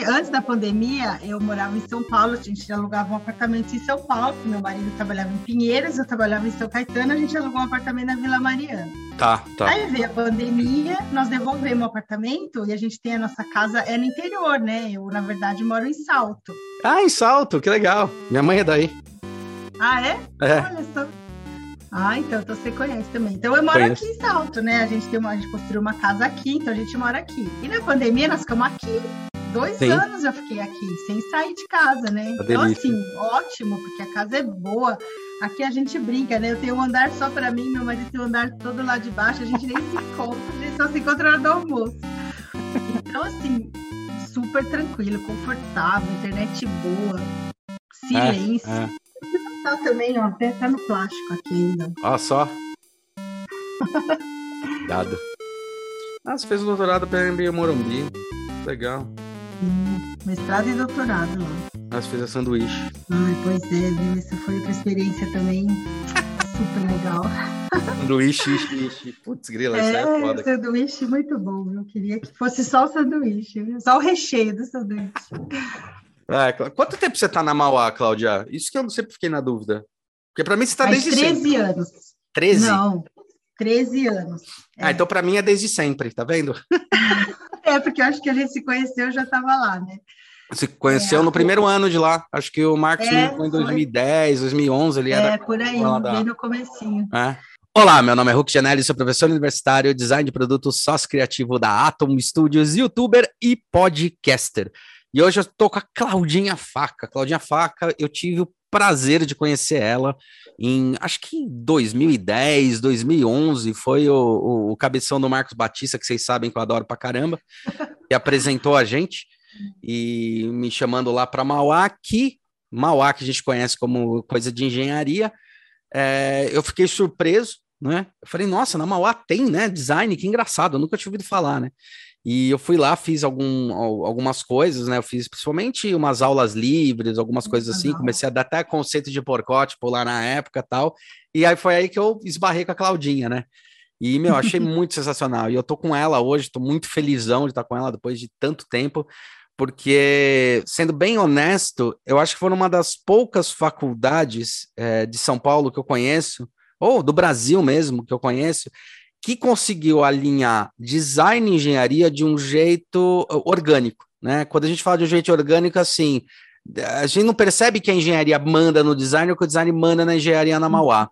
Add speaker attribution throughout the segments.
Speaker 1: assim, antes da pandemia, eu morava em São Paulo, a gente alugava um apartamento em São Paulo, meu marido trabalhava em Pinheiros, eu trabalhava em São Caetano, a gente alugou um apartamento na Vila Mariana.
Speaker 2: Tá, tá.
Speaker 1: Aí veio a pandemia, nós devolvemos o apartamento e a gente tem a nossa casa, é no interior, né? Eu, na verdade, moro em Salto.
Speaker 2: Ah, em Salto, que legal. Minha mãe é daí.
Speaker 1: Ah, é?
Speaker 2: É.
Speaker 1: Olha só. Ah, então, então você conhece também. Então eu moro
Speaker 2: Conheço.
Speaker 1: aqui em Salto, né? A gente, tem uma, a gente construiu uma casa aqui, então a gente mora aqui. E na pandemia nós ficamos aqui. Dois
Speaker 2: Sim.
Speaker 1: anos eu fiquei aqui, sem sair de casa, né?
Speaker 2: Uma
Speaker 1: Então,
Speaker 2: delícia.
Speaker 1: assim, ótimo, porque a casa é boa. Aqui a gente brinca, né? Eu tenho um andar só pra mim, meu marido tem um andar todo lá de baixo, a gente nem se encontra, a gente só se encontra na hora do almoço. Então, assim, super tranquilo, confortável, internet boa, silêncio.
Speaker 2: É.
Speaker 1: Tá também, ó, até tá no plástico aqui ainda.
Speaker 2: Ó só. Dado. Ah, você fez o doutorado pela MBA Morumbi. Legal.
Speaker 1: Mestrado e doutorado lá.
Speaker 2: Ah, fez a sanduíche.
Speaker 1: Ai, pois é, viu? Essa foi outra experiência também super legal.
Speaker 2: Sanduíche. Putz, grila, isso é
Speaker 1: É,
Speaker 2: foda.
Speaker 1: sanduíche muito bom, eu queria que fosse só o sanduíche, viu? Só o recheio do sanduíche.
Speaker 2: É, Clá- quanto tempo você tá na Mauá, Cláudia? Isso que eu sempre fiquei na dúvida. Porque pra mim você tá desde
Speaker 1: 13
Speaker 2: sempre.
Speaker 1: anos.
Speaker 2: 13?
Speaker 1: Não, 13 anos.
Speaker 2: Ah, então pra mim é desde sempre, tá vendo?
Speaker 1: É, porque eu acho que a gente se conheceu, eu já estava lá, né?
Speaker 2: Você conheceu
Speaker 1: É,
Speaker 2: no primeiro ano de lá. Acho que o Marcos
Speaker 1: É,
Speaker 2: me foi em
Speaker 1: foi.
Speaker 2: 2010, 2011, ele era
Speaker 1: É, por aí,
Speaker 2: da-
Speaker 1: bem no comecinho.
Speaker 2: É. Olá, meu nome é Hulk Janelli, sou professor universitário, design de produtos, sócio criativo da Atom Studios, youtuber e podcaster. E hoje eu tô com a Claudinha Faca. Claudinha Faca, eu tive o prazer de conhecer ela em, acho que em 2010, 2011, foi o, o, o cabeção do Marcos Batista, que vocês sabem que eu adoro pra caramba, que apresentou a gente e me chamando lá para Mauá, que Mauá, que a gente conhece como coisa de engenharia, é, eu fiquei surpreso, né? Eu falei, nossa, na Mauá tem, né? Design, que engraçado, eu nunca tinha ouvido falar, né? E eu fui lá, fiz algum, al- algumas coisas, né? Eu fiz principalmente umas aulas livres, algumas coisas assim, comecei a dar até conceito de porcótipo lá na época tal. E aí foi aí que eu esbarrei com a Claudinha, né? E, meu, achei muito sensacional. E eu tô com ela hoje, tô muito felizão de estar com ela depois de tanto tempo, porque, sendo bem honesto, eu acho que foi uma das poucas faculdades eh, de São Paulo que eu conheço, ou do Brasil mesmo, que eu conheço, que conseguiu alinhar design e engenharia de um jeito uh, orgânico, né? Quando a gente fala de um jeito orgânico, assim, a gente não percebe que a engenharia manda no design ou que o design manda na engenharia na Mauá.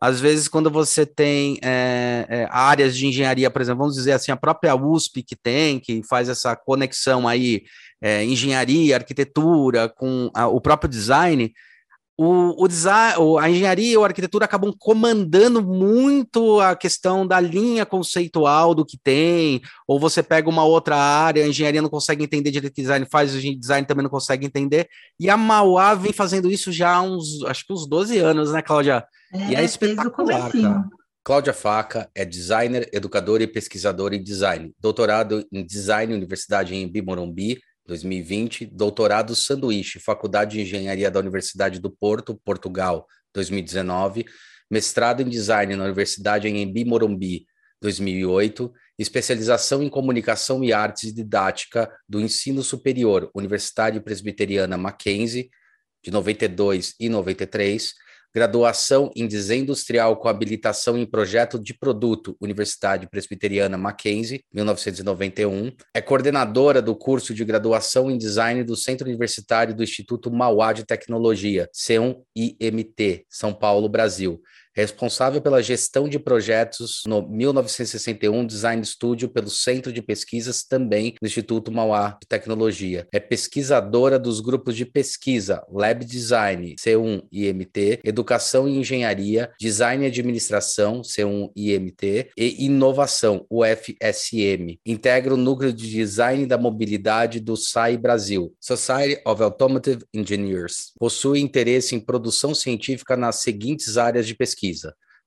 Speaker 2: Às vezes, quando você tem é, é, áreas de engenharia, por exemplo, vamos dizer assim, a própria USP que tem, que faz essa conexão aí, é, engenharia, arquitetura, com a- o próprio design, o, o design, a engenharia ou a arquitetura acabam comandando muito a questão da linha conceitual do que tem, ou você pega uma outra área, a engenharia não consegue entender direito o que design faz, o design também não consegue entender, e a Mauá vem fazendo isso já há uns, acho que uns 12 anos, né, Cláudia? E é
Speaker 1: desde o
Speaker 2: espetacular, cara. Cláudia Faca é designer, educadora e pesquisadora em design. Doutorado em design, Universidade em Morumbi, 2020. Doutorado sanduíche, Faculdade de Engenharia da Universidade do Porto, Portugal, 2019. Mestrado em design na Universidade em Embi Morumbi, 2008. Especialização em comunicação e artes didática do ensino superior, Universidade Presbiteriana Mackenzie, de 92 e 93 graduação em desenho industrial com habilitação em projeto de produto, Universidade Presbiteriana Mackenzie, 1991. É coordenadora do curso de graduação em design do Centro Universitário do Instituto Mauá de Tecnologia, C1IMT, São Paulo, Brasil. Responsável pela gestão de projetos no 1961 Design Studio pelo Centro de Pesquisas também do Instituto Mauá de Tecnologia. É pesquisadora dos grupos de pesquisa Lab Design, C1IMT, Educação e Engenharia, Design e Administração, C1IMT, e Inovação, UFSM. Integra o núcleo de design da mobilidade do SAI Brasil, Society of Automotive Engineers. Possui interesse em produção científica nas seguintes áreas de pesquisa: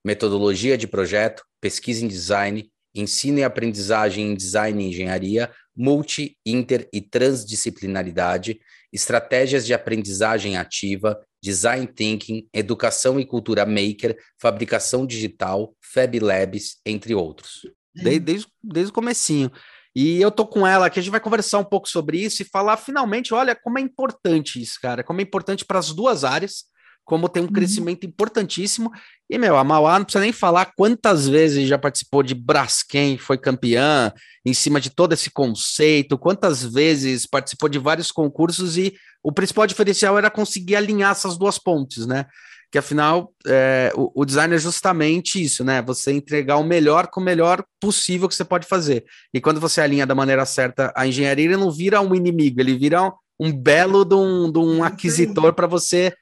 Speaker 2: metodologia de projeto, pesquisa em design, ensino e aprendizagem em design e engenharia, multi, inter e transdisciplinaridade, estratégias de aprendizagem ativa, design thinking, educação e cultura maker, fabricação digital, Fab Labs, entre outros. Desde, desde, desde o comecinho. E eu tô com ela aqui, a gente vai conversar um pouco sobre isso e falar finalmente, olha, como é importante isso, cara, como é importante para as duas áreas, como tem um uhum. crescimento importantíssimo. E, meu, a Mauá não precisa nem falar quantas vezes já participou de Braskem, foi campeã, em cima de todo esse conceito, quantas vezes participou de vários concursos e o principal diferencial era conseguir alinhar essas duas pontes, né? que afinal é, o, o, design é justamente isso, né? Você entregar o melhor com o melhor possível que você pode fazer. E quando você alinha da maneira certa a engenharia, ele não vira um inimigo, ele vira um, um belo de um, de um aquisitor para você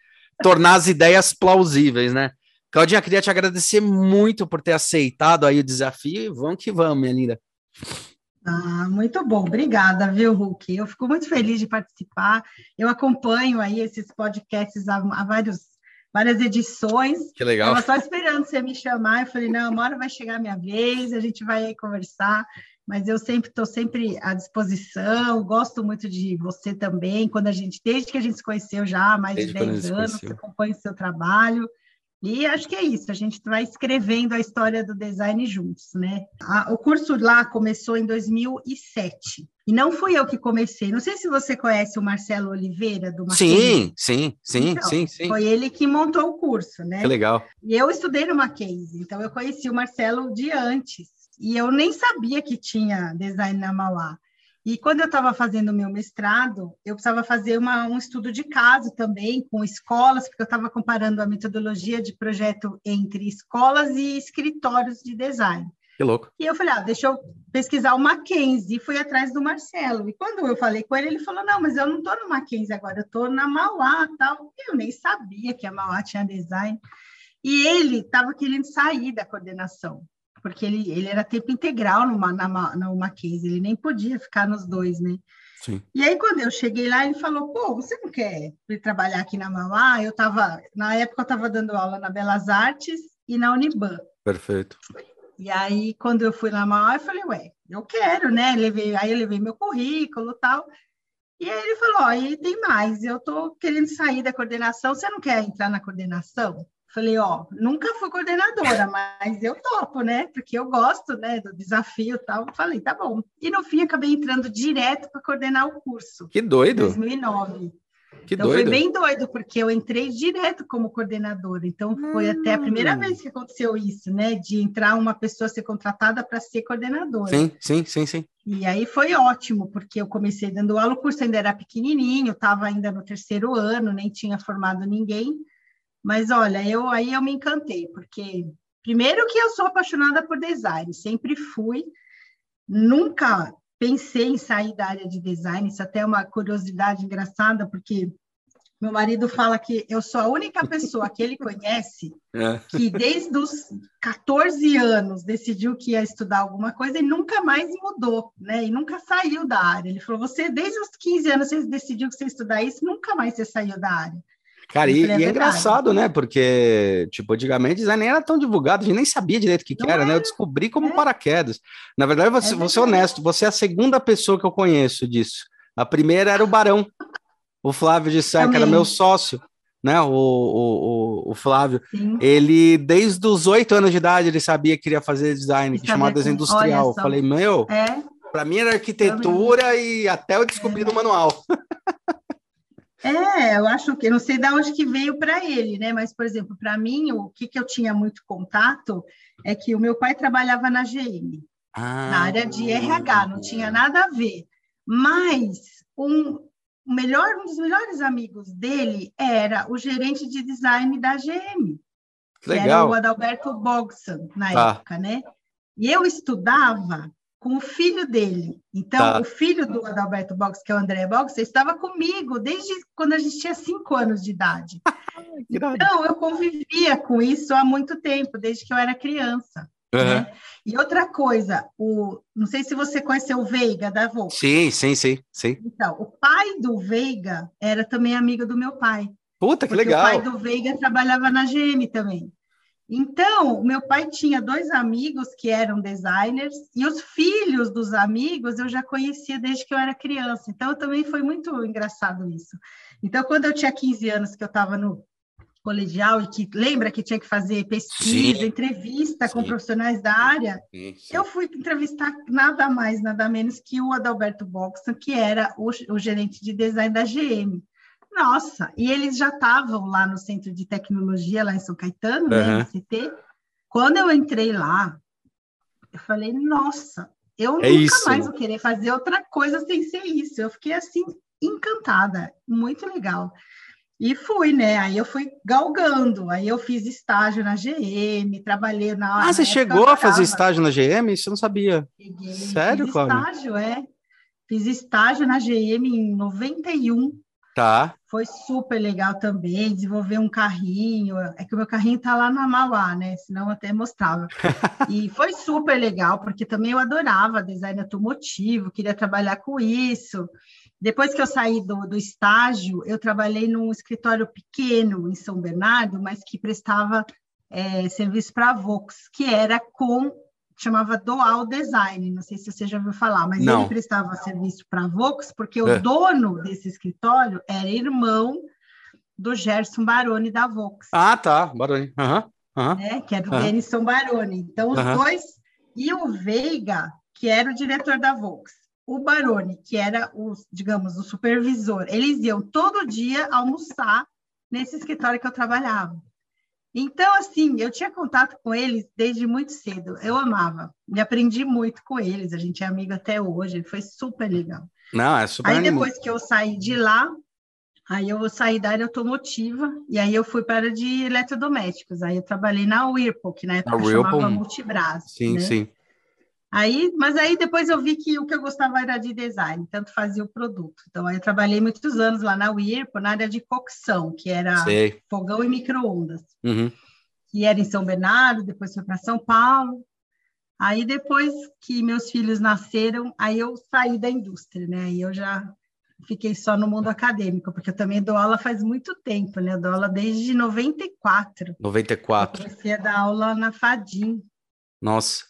Speaker 2: tornar as ideias plausíveis, né? Claudinha, queria te agradecer muito por ter aceitado aí o desafio. Vamos que vamos, minha linda.
Speaker 1: Ah, muito bom, obrigada, viu, Hulk? Eu fico muito feliz de participar. Eu acompanho aí esses podcasts há, há vários várias edições.
Speaker 2: Que legal.
Speaker 1: Estava só esperando você me chamar. Eu falei, não, uma hora vai chegar a minha vez, a gente vai conversar. Mas eu sempre estou sempre à disposição, gosto muito de você também, quando a gente, desde que a gente se conheceu já há mais desde de 10 anos, você acompanha o seu trabalho. E acho que é isso, a gente vai escrevendo a história do design juntos, né? A, o curso lá começou em 2007. E não fui eu que comecei. Não sei se você conhece o Marcelo Oliveira, do
Speaker 2: Mackenzie. Sim, sim, sim, então, sim, sim.
Speaker 1: Foi ele que montou o curso, né?
Speaker 2: Que legal.
Speaker 1: E eu estudei no Mackenzie, então eu conheci o Marcelo de antes. E eu nem sabia que tinha design na Mauá. E quando eu estava fazendo o meu mestrado, eu precisava fazer uma, um estudo de caso também com escolas, porque eu estava comparando a metodologia de projeto entre escolas e escritórios de design.
Speaker 2: Que louco.
Speaker 1: E eu falei, ah, deixa eu pesquisar o Mackenzie, e fui atrás do Marcelo. E quando eu falei com ele, ele falou, não, mas eu não estou no Mackenzie agora, eu estou na Mauá tal. Eu nem sabia que a Mauá tinha design. E ele estava querendo sair da coordenação porque ele, ele era tempo integral no, na, no Mackenzie, ele nem podia ficar nos dois, né?
Speaker 2: Sim.
Speaker 1: E aí, quando eu cheguei lá, ele falou, pô, você não quer ir trabalhar aqui na Mauá? Eu estava, na época, eu estava dando aula na Belas Artes e na Uniban.
Speaker 2: Perfeito.
Speaker 1: E aí, quando eu fui na Mauá, eu falei, ué, eu quero, né? Levei, aí eu levei meu currículo e tal. E aí ele falou, ó, e tem mais, eu estou querendo sair da coordenação, você não quer entrar na coordenação? Falei, ó, nunca fui coordenadora, mas eu topo, né? Porque eu gosto, né, do desafio e tal. Falei, tá bom. E no fim acabei entrando direto para coordenar o curso.
Speaker 2: Que doido.
Speaker 1: 2009.
Speaker 2: Que
Speaker 1: então
Speaker 2: doido.
Speaker 1: foi bem doido, porque eu entrei direto como coordenadora. Então foi hum. até a primeira vez que aconteceu isso, né? De entrar uma pessoa ser contratada para ser coordenadora.
Speaker 2: Sim, sim, sim, sim.
Speaker 1: E aí foi ótimo, porque eu comecei dando aula, o curso ainda era pequenininho, estava ainda no terceiro ano, nem tinha formado ninguém. Mas olha, eu aí eu me encantei, porque primeiro que eu sou apaixonada por design, sempre fui, nunca pensei em sair da área de design, isso até é uma curiosidade engraçada, porque meu marido fala que eu sou a única pessoa que ele conhece é. que desde os 14 anos decidiu que ia estudar alguma coisa e nunca mais mudou, né? E nunca saiu da área. Ele falou: "Você desde os 15 anos você decidiu que você ia estudar isso, nunca mais você saiu da área".
Speaker 2: Cara, e, é, e é engraçado, né? Porque, tipo, antigamente design nem era tão divulgado, a gente nem sabia direito o que, que era, é. né? Eu descobri como é. paraquedas. Na verdade, você, é vou ser honesto, você é a segunda pessoa que eu conheço disso. A primeira era o Barão, o Flávio de Sá, que era meu sócio, né? O, o, o, Flávio. Sim. Ele, desde os oito anos de idade, ele sabia que queria fazer design, que chamava desenho industrial. Falei, meu, é. para mim era arquitetura e até eu descobri no manual.
Speaker 1: É, eu acho que não sei de onde que veio para ele, né? Mas, por exemplo, para mim, o que, que eu tinha muito contato é que o meu pai trabalhava na GM, ah, na área de RH, não tinha nada a ver. Mas um, melhor, um dos melhores amigos dele era o gerente de design da GM, que Legal. era o Adalberto Bogsan, na tá. época, né? E eu estudava com o filho dele. Então, tá. o filho do Adalberto Box, que é o André Box, estava comigo desde quando a gente tinha cinco anos de idade. então, eu convivia com isso há muito tempo, desde que eu era criança. Uhum. Né? E outra coisa, o, não sei se você conheceu o Veiga da Volks.
Speaker 2: Sim, sim, sim, sim.
Speaker 1: Então, o pai do Veiga era também amigo do meu pai.
Speaker 2: Puta, que legal. O
Speaker 1: pai do Veiga trabalhava na GM também. Então, meu pai tinha dois amigos que eram designers e os filhos dos amigos eu já conhecia desde que eu era criança. Então, também foi muito engraçado isso. Então, quando eu tinha 15 anos, que eu estava no, colegial e que lembra que tinha que fazer pesquisa, sim, entrevista sim. com profissionais da área, sim, eu fui entrevistar nada mais, nada menos que o Adalberto Boxon, que era o, o gerente de design da GM. Nossa, e eles já estavam lá no Centro de Tecnologia, lá em São Caetano, uhum. né, CT. Quando eu entrei lá, eu falei, nossa, eu é nunca isso. mais vou querer fazer outra coisa sem ser isso. Eu fiquei assim, encantada, muito legal. E fui, né? Aí eu fui galgando. Aí eu fiz estágio na GM, trabalhei na.
Speaker 2: Ah, você chegou a fazer estágio na GM? Isso eu não sabia. Peguei, Sério,
Speaker 1: fiz estágio, é. Fiz estágio na GM em 91.
Speaker 2: Tá.
Speaker 1: Foi super legal também, desenvolver um carrinho. É que o meu carrinho tá lá na Mauá, né? Senão eu até mostrava. e foi super legal, porque também eu adorava design automotivo, queria trabalhar com isso. Depois que eu saí do, do estágio, eu trabalhei num escritório pequeno em São Bernardo, mas que prestava é, serviço para a Vox, que era com chamava Dual Design, não sei se você já ouviu falar, mas não. ele prestava serviço para a Vox, porque é. o dono desse escritório era irmão do Gerson Baroni da Vox.
Speaker 2: Ah, tá, Baroni. Uhum. Uhum.
Speaker 1: Né? Que é do uhum. Denison Baroni. Então, os dois, e o Veiga, que era o diretor da Vox o Baroni, que era o, digamos, o supervisor, eles iam todo dia almoçar nesse escritório que eu trabalhava. Então, assim, eu tinha contato com eles desde muito cedo. Eu amava. Me aprendi muito com eles. A gente é amigo até hoje. Foi super legal.
Speaker 2: Não, é super
Speaker 1: Aí, depois que eu saí de lá, aí eu saí da área automotiva e aí eu fui para a área de eletrodomésticos. Aí eu trabalhei na Whirlpool, que na época a chamava Whirlpool... Multibras.
Speaker 2: Sim, né? sim.
Speaker 1: Aí, mas aí depois eu vi que o que eu gostava era de design, tanto fazia o produto. Então aí eu trabalhei muitos anos lá na Whirlpool, na área de cocção, que era Sei. fogão e micro-ondas.
Speaker 2: Uhum.
Speaker 1: Que era em São Bernardo, depois foi para São Paulo. Aí depois que meus filhos nasceram, aí eu saí da indústria, né? Aí eu já fiquei só no mundo acadêmico, porque eu também dou aula faz muito tempo, né? Eu dou aula desde 94.
Speaker 2: 94.
Speaker 1: Eu comecei a dar aula na Fadim,
Speaker 2: nossa,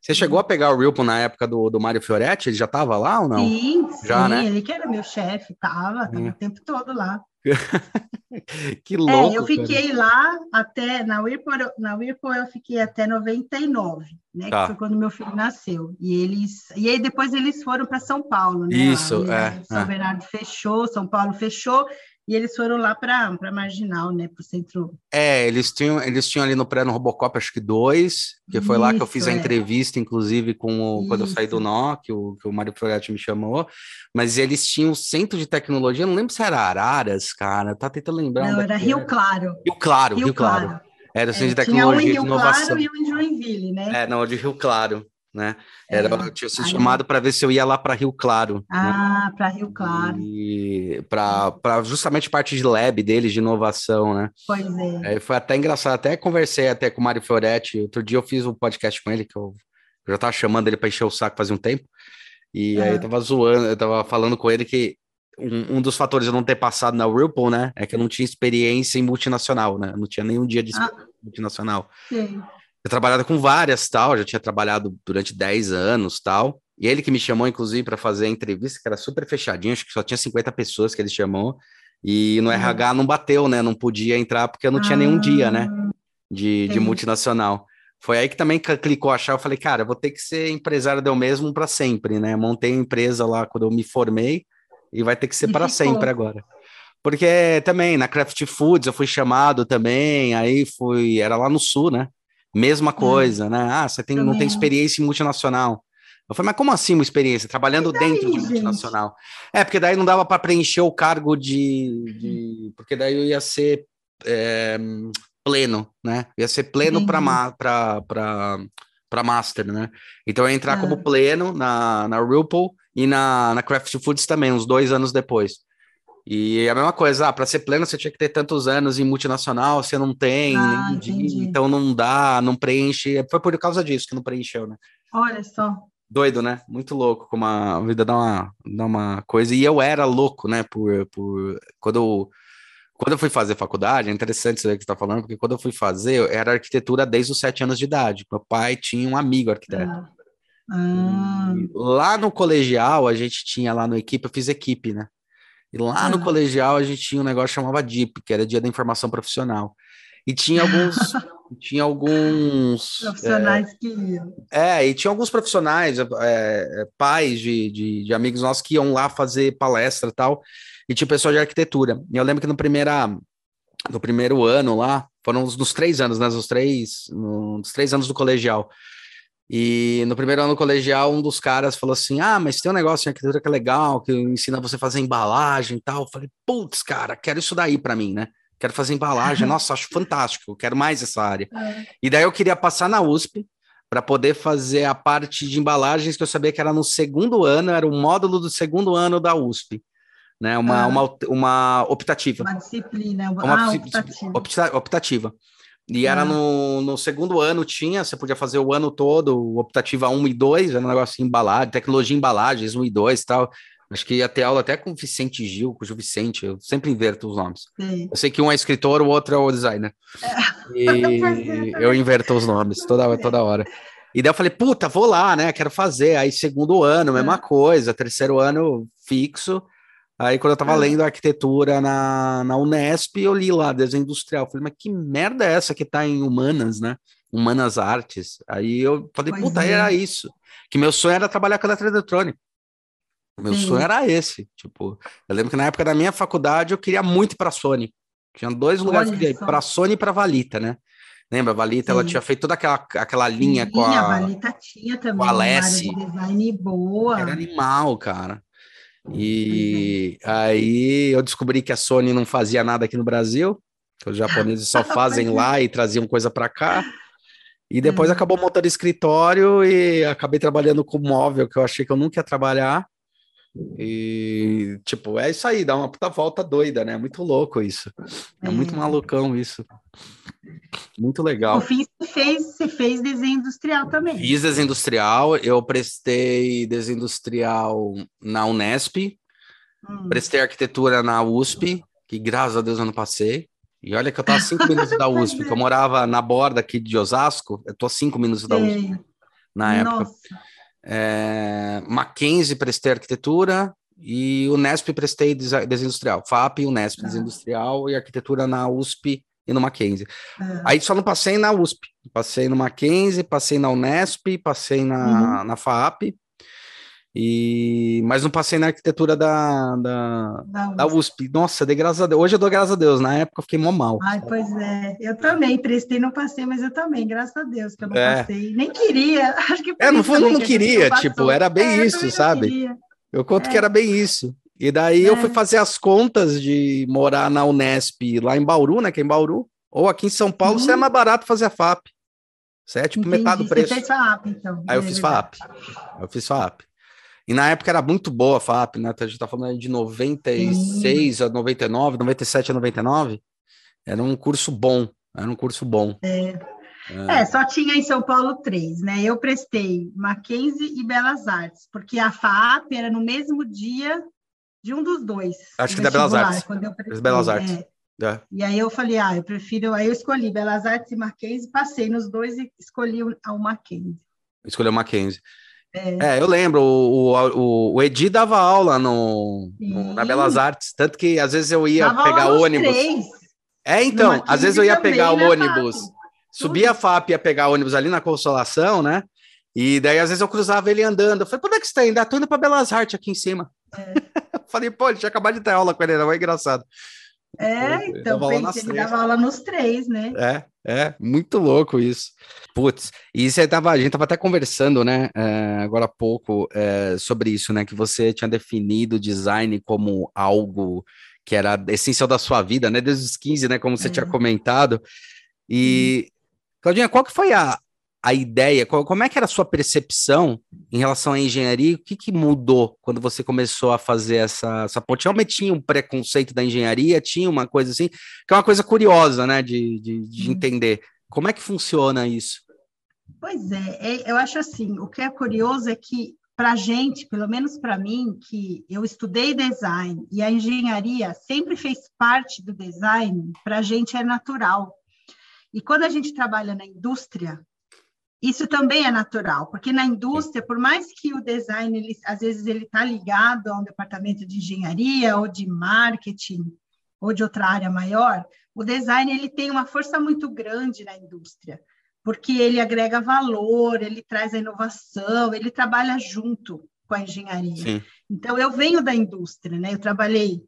Speaker 2: você chegou a pegar o Wilpon na época do, do Mário Fioretti? Ele já estava lá ou não?
Speaker 1: Sim, já, sim, né? ele que era meu chefe, estava, estava é. o tempo todo lá.
Speaker 2: que louco.
Speaker 1: É, eu fiquei cara. lá até, na Whirlpool, na Whirlpool eu fiquei até 99, né? Tá. Que foi quando meu filho nasceu. E eles, e aí depois eles foram para São Paulo, né?
Speaker 2: Isso, é.
Speaker 1: São
Speaker 2: é.
Speaker 1: Bernardo fechou, São Paulo fechou, e eles foram lá para Marginal, né? Para o centro.
Speaker 2: É, eles tinham, eles tinham ali no pré no Robocop, acho que dois, que Isso, foi lá que eu fiz a é. entrevista, inclusive, com o, quando eu saí do Nó, que o, que o Mário Floretti me chamou. Mas eles tinham o centro de tecnologia, não lembro se era Araras, cara, tá tentando lembrar.
Speaker 1: Não, era Rio Claro.
Speaker 2: Rio Claro, Rio, Rio claro. claro. Era o centro é, de tecnologia
Speaker 1: tinha um
Speaker 2: em Rio inovação.
Speaker 1: Claro e um em Joinville, né?
Speaker 2: É, não, de Rio Claro né? Era, é, eu tinha sido chamado para ver se eu ia lá para Rio Claro. Né?
Speaker 1: Ah, né? para Rio Claro.
Speaker 2: E para justamente parte de lab deles, de inovação, né?
Speaker 1: Pois é.
Speaker 2: é. Foi até engraçado, até conversei até com o Mário Fioretti, outro dia eu fiz um podcast com ele, que eu, eu já estava chamando ele para encher o saco fazia um tempo, e é. aí eu tava zoando, eu tava falando com ele que um, um, dos fatores de eu não ter passado na Whirlpool, né, é que eu não tinha experiência em multinacional, né? Não tinha nenhum dia de ah. multinacional.
Speaker 1: Sim
Speaker 2: eu trabalhado com várias tal, já tinha trabalhado durante 10 anos tal. E ele que me chamou, inclusive, para fazer a entrevista, que era super fechadinho, acho que só tinha 50 pessoas que ele chamou. E no uhum. RH não bateu, né? Não podia entrar porque eu não tinha nenhum dia, né? Ah, de, de multinacional. Foi aí que também clicou achar. Eu falei, cara, eu vou ter que ser empresário eu mesmo para sempre, né? Montei a empresa lá quando eu me formei e vai ter que ser para sempre agora. Porque também na Craft Foods eu fui chamado também, aí fui, era lá no sul, né? Mesma hum. coisa, né? Ah, você tem, não tem experiência em multinacional. Eu falei, mas como assim uma experiência? Trabalhando daí, dentro de multinacional. Gente? É, porque daí não dava para preencher o cargo de, de, Porque daí eu ia ser é, pleno, né? ia ser pleno para Master, né? Então eu ia entrar ah. como pleno na, na Whirlpool e na, na Craft Foods também, uns dois anos depois. E é a mesma coisa, ah, para ser pleno você tinha que ter tantos anos em multinacional, você não tem, ah, então não dá, não preenche. Foi por causa disso que não preencheu, né?
Speaker 1: Olha só.
Speaker 2: Doido, né? Muito louco, como a vida dá uma, dá uma coisa. E eu era louco, né? Por, por quando eu, quando eu fui fazer faculdade, é interessante isso aí que você está falando, porque quando eu fui fazer, eu era arquitetura desde os sete anos de idade. Meu pai tinha um amigo arquiteto. Ah.
Speaker 1: Ah.
Speaker 2: Lá no colegial, a gente tinha lá no equipe, eu fiz equipe, né? E lá no colegial a gente tinha um negócio que chamava DIP, que era Dia da Informação Profissional. E tinha alguns. tinha alguns.
Speaker 1: Profissionais é, que iam.
Speaker 2: É, e tinha alguns profissionais, é, pais de, de, de, amigos nossos que iam lá fazer palestra e tal. E tinha pessoal de arquitetura. E eu lembro que no, primeira, no primeiro ano lá, foram os, nos três anos, né? Nos três, nos três anos do colegial. E no primeiro ano colegial, um dos caras falou assim: Ah, mas tem um negócio em arquitetura que é legal, que ensina você a fazer embalagem e tal. Eu falei, putz, cara, quero isso daí para mim, né? Quero fazer embalagem, nossa, acho fantástico, quero mais essa área. É. E daí eu queria passar na USP para poder fazer a parte de embalagens que eu sabia que era no segundo ano, era o módulo do segundo ano da USP. Né, uma, ah. uma, uma optativa.
Speaker 1: Uma disciplina, uma ah,
Speaker 2: optativa. optativa. E era no, no segundo ano, tinha, você podia fazer o ano todo, optativa 1 e 2, era um negócio de embalagem, tecnologia embalagens 1 e 2 e tal. Acho que ia ter aula até com o Vicente Gil, com o Vicente, eu sempre inverto os nomes. Sim. Eu sei que um é escritor, o outro é o designer. É. E eu inverto os nomes toda, toda hora. E daí eu falei, puta, vou lá, né? Quero fazer. Aí, segundo ano, mesma é. coisa. Terceiro ano, fixo. Aí, quando eu tava é. lendo arquitetura na, na Unesp, eu li lá, desenho industrial. Falei, mas que merda é essa que tá em humanas, né? Humanas artes. Aí eu falei, pois puta, é. era isso. Que meu sonho era trabalhar com eletroeletrônica. Meu Sim. sonho era esse. Tipo, eu lembro que na época da minha faculdade eu queria muito ir pra Sony. Tinha dois lugares que eu queria ir, pra Sony e pra Valita, né? Lembra, a Valita, Sim. ela tinha feito toda aquela, aquela linha Sim, com a.
Speaker 1: A Valita tinha também.
Speaker 2: Com a Alessi.
Speaker 1: De design boa.
Speaker 2: Era animal, cara. E é. aí eu descobri que a Sony não fazia nada aqui no Brasil, que os japoneses só fazem é. lá e traziam coisa para cá. E depois hum. acabou montando escritório e acabei trabalhando com móvel, que eu achei que eu nunca ia trabalhar. E, tipo, é isso aí, dá uma puta volta doida, né? Muito louco isso. É, é. muito malucão isso. Muito legal.
Speaker 1: No fim, você fez, você fez desenho industrial também.
Speaker 2: Fiz desenho industrial, eu prestei desenho industrial na Unesp, hum. prestei arquitetura na USP, que graças a Deus eu não passei. E olha que eu tô a cinco minutos da USP, que eu morava na borda aqui de Osasco, eu tô a cinco minutos da USP na época. Nossa. É, Mackenzie prestei arquitetura e Unesp prestei desenho industrial. FAP, Unesp, ah. desenho industrial e arquitetura na USP e no Mackenzie. Ah. Aí só não passei na USP, passei no Mackenzie, passei na Unesp, passei na, uhum. na FAP. E, mas não passei na arquitetura da, da, da, USP. da USP. Nossa, dei graças a Deus. Hoje eu dou graças a Deus, na época eu fiquei mó mal.
Speaker 1: Ai, pois é. Eu também prestei, não passei, mas eu também, graças a Deus que eu não é. passei. Nem queria. Acho que
Speaker 2: é, não foi, não queria, tipo, era bem é, isso, sabe? Eu conto é. que era bem isso. E daí eu fui é. fazer as contas de morar na Unesp lá em Bauru, né? Que é em Bauru, ou aqui em São Paulo, uhum. você é mais barato fazer a FAP. Você é tipo Entendi. metade do preço. Você
Speaker 1: fez FAP, então.
Speaker 2: Aí eu fiz FAP. Eu fiz FAP. E na época era muito boa a FAP, né? A gente tá falando de 96 Sim. a 99, 97 a 99. Era um curso bom, era um curso bom.
Speaker 1: É. É. é. só tinha em São Paulo três, né? Eu prestei Mackenzie e Belas Artes, porque a FAP era no mesmo dia de um dos dois.
Speaker 2: Acho que da Belas Artes. Belas Artes. É.
Speaker 1: É. E aí eu falei, ah, eu prefiro. Aí eu escolhi Belas Artes e Mackenzie, passei nos dois e escolhi o, o Mackenzie.
Speaker 2: Escolheu o Mackenzie. É. é, eu lembro, o, o, o Edi dava aula no, no, na Belas Artes, tanto que às vezes eu ia dava pegar ônibus. Três. É, então, às vezes eu ia pegar o ônibus, subia a FAP, ia pegar ônibus ali na Consolação, né? E daí às vezes eu cruzava ele andando. Eu falei, por onde é que você tá indo? Ah, tô indo pra Belas Artes aqui em cima. É. falei, pô, ele tinha acabado de ter aula com ele, era engraçado.
Speaker 1: É, então, pensei, ele dava aula nos três, né?
Speaker 2: É, é, muito louco isso. Putz, e você tava, a gente tava até conversando, né, é, agora há pouco, é, sobre isso, né, que você tinha definido o design como algo que era essencial da sua vida, né, desde os 15, né, como você é. tinha comentado. E, hum. Claudinha, qual que foi a, a ideia, qual, como é que era a sua percepção em relação à engenharia? O que, que mudou quando você começou a fazer essa, essa ponte? Realmente tinha um preconceito da engenharia, tinha uma coisa assim, que é uma coisa curiosa, né, de, de, de hum. entender. Como é que funciona isso?
Speaker 1: Pois é, é, eu acho assim, o que é curioso é que para a gente, pelo menos para mim, que eu estudei design e a engenharia sempre fez parte do design, para a gente é natural. E quando a gente trabalha na indústria, isso também é natural, porque na indústria, por mais que o design, ele, às vezes, ele está ligado a um departamento de engenharia ou de marketing ou de outra área maior, o design ele tem uma força muito grande na indústria, porque ele agrega valor, ele traz a inovação, ele trabalha junto com a engenharia. Sim. Então, eu venho da indústria, né? Eu trabalhei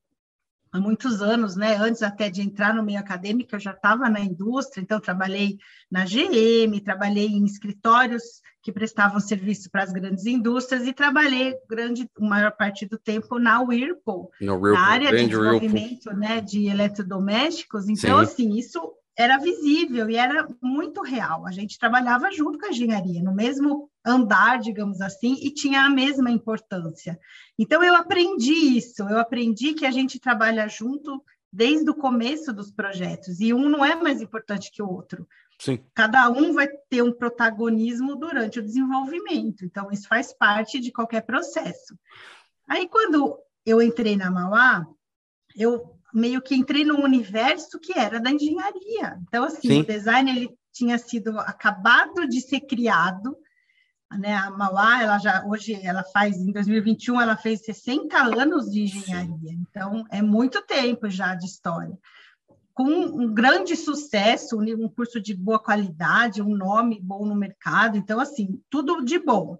Speaker 1: há muitos anos, né? Antes até de entrar no meio acadêmico, eu já estava na indústria, então trabalhei na GM, trabalhei em escritórios que prestavam serviço para as grandes indústrias e trabalhei grande, maior parte do tempo na Whirlpool, Whirlpool na área de desenvolvimento, né, de eletrodomésticos. Então, Sim. assim, isso era visível e era muito real. A gente trabalhava junto com a engenharia, no mesmo andar, digamos assim, e tinha a mesma importância. Então, eu aprendi isso, eu aprendi que a gente trabalha junto desde o começo dos projetos, e um não é mais importante que o outro. Sim. Cada um vai ter um protagonismo durante o desenvolvimento, então isso faz parte de qualquer processo. Aí, quando eu entrei na Mauá, eu meio que entrei num universo que era da engenharia. Então, assim, Sim. o design ele tinha sido acabado de ser criado, né? A Mauá, ela já hoje ela faz em 2021 ela fez 60 anos de engenharia. Então, é muito tempo já de história. Com um grande sucesso, um curso de boa qualidade, um nome bom no mercado. Então, assim, tudo de bom.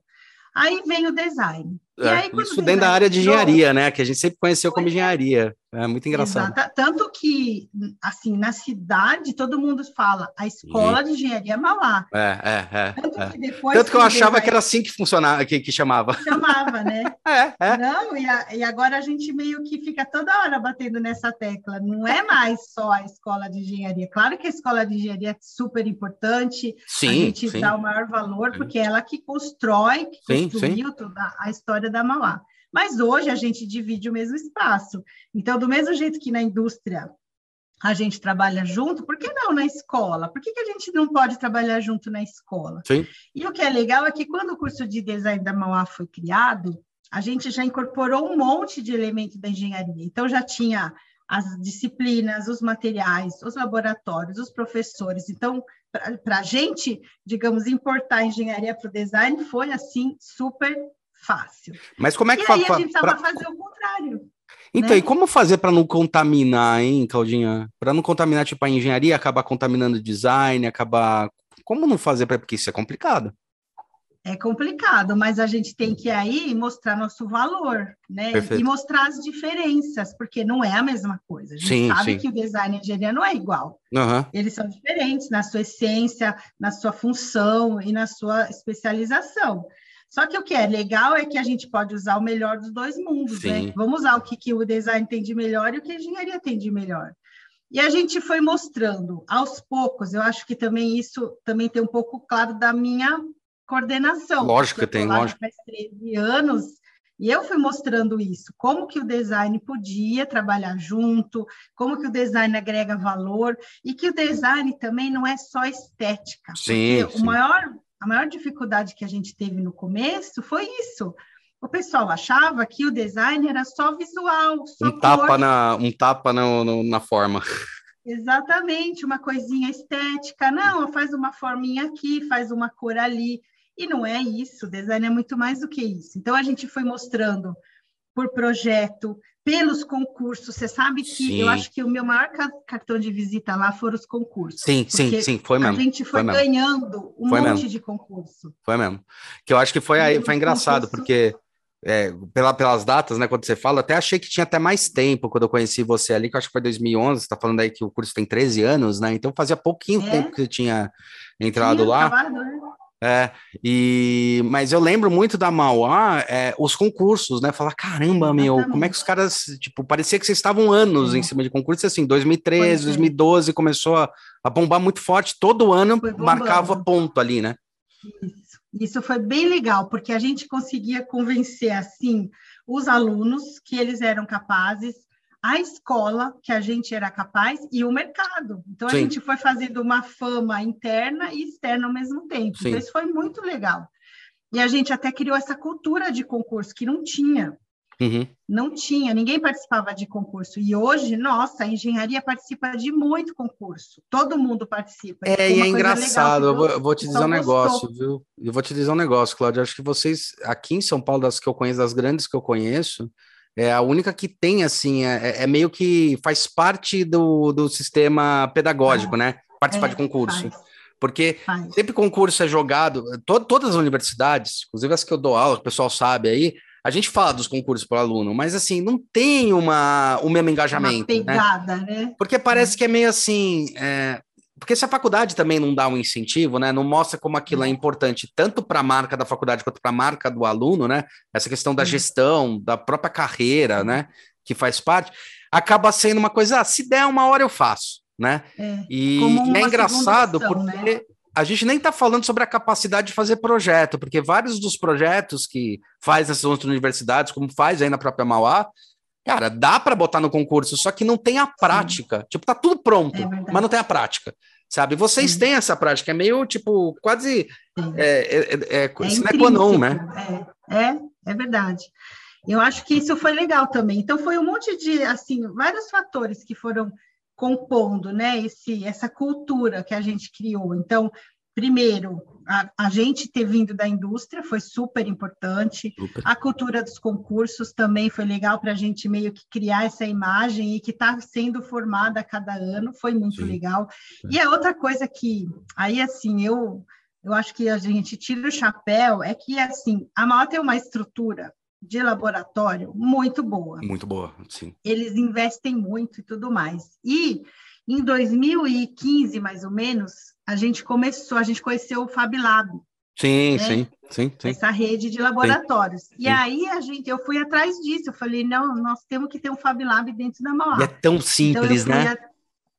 Speaker 1: Aí vem o design.
Speaker 2: É, aí, isso dentro da área de engenharia, né? Que a gente sempre conheceu como é. engenharia. É muito engraçado. Exato.
Speaker 1: Tanto que, assim, na cidade, todo mundo fala a escola Sim. de engenharia é Mauá.
Speaker 2: É, é, é. Tanto, é. Que, depois Tanto que, eu achava que era assim que funcionava, que, que chamava.
Speaker 1: Chamava, né? é, é. Não, e, a, e, agora a gente meio que fica toda hora batendo nessa tecla. Não é mais só a escola de engenharia. Claro que a escola de engenharia é super importante. Sim, a gente sim. dá o maior valor, porque é ela que constrói, que sim, construiu toda a história da Mauá. Mas hoje a gente divide o mesmo espaço. Então, do mesmo jeito que na indústria a gente trabalha junto, por que não na escola? Por que, que a gente não pode trabalhar junto na escola? Sim. E o que é legal é que quando o curso de design da Mauá foi criado, a gente já incorporou um monte de elementos da engenharia. Então, já tinha as disciplinas, os materiais, os laboratórios, os professores. Então, para a gente, digamos, importar a engenharia para o design foi assim super fácil.
Speaker 2: Mas como é que
Speaker 1: e faz? Aí a gente pra... fazer o contrário.
Speaker 2: Então, né? e como fazer para não contaminar, hein, Claudinha? Para não contaminar, tipo, a engenharia, acabar contaminando o design, acabar. Como não fazer para. Porque isso é complicado.
Speaker 1: É complicado, mas a gente tem que aí mostrar nosso valor, né? Perfeito. E mostrar as diferenças, porque não é a mesma coisa. A gente sim, sabe sim. que o design e a engenharia não é igual. Uhum. Eles são diferentes na sua essência, na sua função e na sua especialização. Só que o que é legal é que a gente pode usar o melhor dos dois mundos, né? Sim. né? Vamos usar o que, que o design tem de melhor e o que a engenharia tem de melhor. E a gente foi mostrando aos poucos, eu acho que também isso também tem um pouco claro da minha coordenação.
Speaker 2: Lógico que tem, lógico.
Speaker 1: Faz 13 anos, e eu fui mostrando isso, como que o design podia trabalhar junto, como que o design agrega valor, e que o design também não é só estética.
Speaker 2: Sim,
Speaker 1: sim. o maior a maior dificuldade que a gente teve no começo foi isso. O pessoal achava que o design era só visual, só
Speaker 2: um tapa na um tapa na, na forma.
Speaker 1: Exatamente, uma coisinha estética. Não, faz uma forminha aqui, faz uma cor ali. E não é isso, o design é muito mais do que isso. Então, a gente foi mostrando por projeto, pelos concursos. Você sabe que sim. eu acho que o meu maior cartão de visita lá foram os concursos.
Speaker 2: Sim, sim, sim, foi mesmo.
Speaker 1: A gente foi, foi ganhando um foi monte mesmo. de concurso.
Speaker 2: Foi mesmo. Que eu acho que foi, aí, foi engraçado, concurso... porque é, pela, pelas datas, né, quando você fala, até achei que tinha até mais tempo quando eu conheci você ali, que eu acho que foi 2011, você está falando aí que o curso tem 13 anos, né? Então fazia pouquinho é. tempo que você tinha entrado lá. Acabado, né? É, e, mas eu lembro muito da Mauá, é, os concursos, né? Falar, caramba, meu, como é que os caras, tipo, parecia que vocês estavam anos é. em cima de concursos, assim, 2013, 2012 começou a, a, bombar muito forte, todo ano marcava ponto ali, né?
Speaker 1: Isso. Isso foi bem legal, porque a gente conseguia convencer, assim, os alunos que eles eram capazes, a escola que a gente era capaz e o mercado. Então Sim. a gente foi fazendo uma fama interna e externa ao mesmo tempo. Sim. Então isso foi muito legal. E a gente até criou essa cultura de concurso que não tinha. Uhum. Não tinha, ninguém participava de concurso. E hoje, nossa, a engenharia participa de muito concurso. Todo mundo participa.
Speaker 2: É, e é engraçado. eu, vou, eu vou, te dizer um negócio, viu? Eu vou te dizer um negócio, Cláudio. Acho que vocês, aqui em São Paulo, das que eu conheço, das grandes que eu conheço, é a única que tem, assim, é, é, é meio que faz parte do, do sistema pedagógico, ah, né? Participar é, de concurso. Faz. Porque faz. sempre concurso é jogado, to, todas as universidades, inclusive as que eu dou aula, o pessoal sabe aí, a gente fala dos concursos para aluno, mas assim, não tem uma, o mesmo engajamento. Uma
Speaker 1: né? pegada, né? né?
Speaker 2: Porque parece é. que é meio assim. É... Porque se a faculdade também não dá um incentivo, né? Não mostra como aquilo é, é importante, tanto para a marca da faculdade quanto para a marca do aluno, né? Essa questão da gestão, da própria carreira, né? Que faz parte, acaba sendo uma coisa, ah, se der uma hora eu faço, né? É, e, e é engraçado opção, porque né? a gente nem está falando sobre a capacidade de fazer projeto, porque vários dos projetos que faz nessas outras universidades, como faz aí na própria Mauá, cara, dá para botar no concurso, só que não tem a prática. Sim. Tipo, tá tudo pronto, é mas não tem a prática. Sabe? Vocês Sim. têm essa prática, é meio tipo, quase é, é, é, é, é
Speaker 1: não, né? É, é, é verdade. Eu acho que isso foi legal também. Então, foi um monte de, assim, vários fatores que foram compondo, né, esse, essa cultura que a gente criou. Então, primeiro, a, a gente ter vindo da indústria foi super importante, super. a cultura dos concursos também foi legal para a gente meio que criar essa imagem e que está sendo formada a cada ano, foi muito Sim. legal. Sim. E a outra coisa que, aí assim, eu, eu acho que a gente tira o chapéu, é que, assim, a Mauá tem uma estrutura de laboratório muito boa.
Speaker 2: Muito boa, sim.
Speaker 1: Eles investem muito e tudo mais. E em 2015, mais ou menos, a gente começou, a gente conheceu o Fab Lab.
Speaker 2: Sim, né? sim, sim, sim,
Speaker 1: Essa rede de laboratórios. Sim, e sim. aí a gente, eu fui atrás disso. Eu falei, não, nós temos que ter um Fab Lab dentro da Mauá.
Speaker 2: E é tão simples, então, né? A...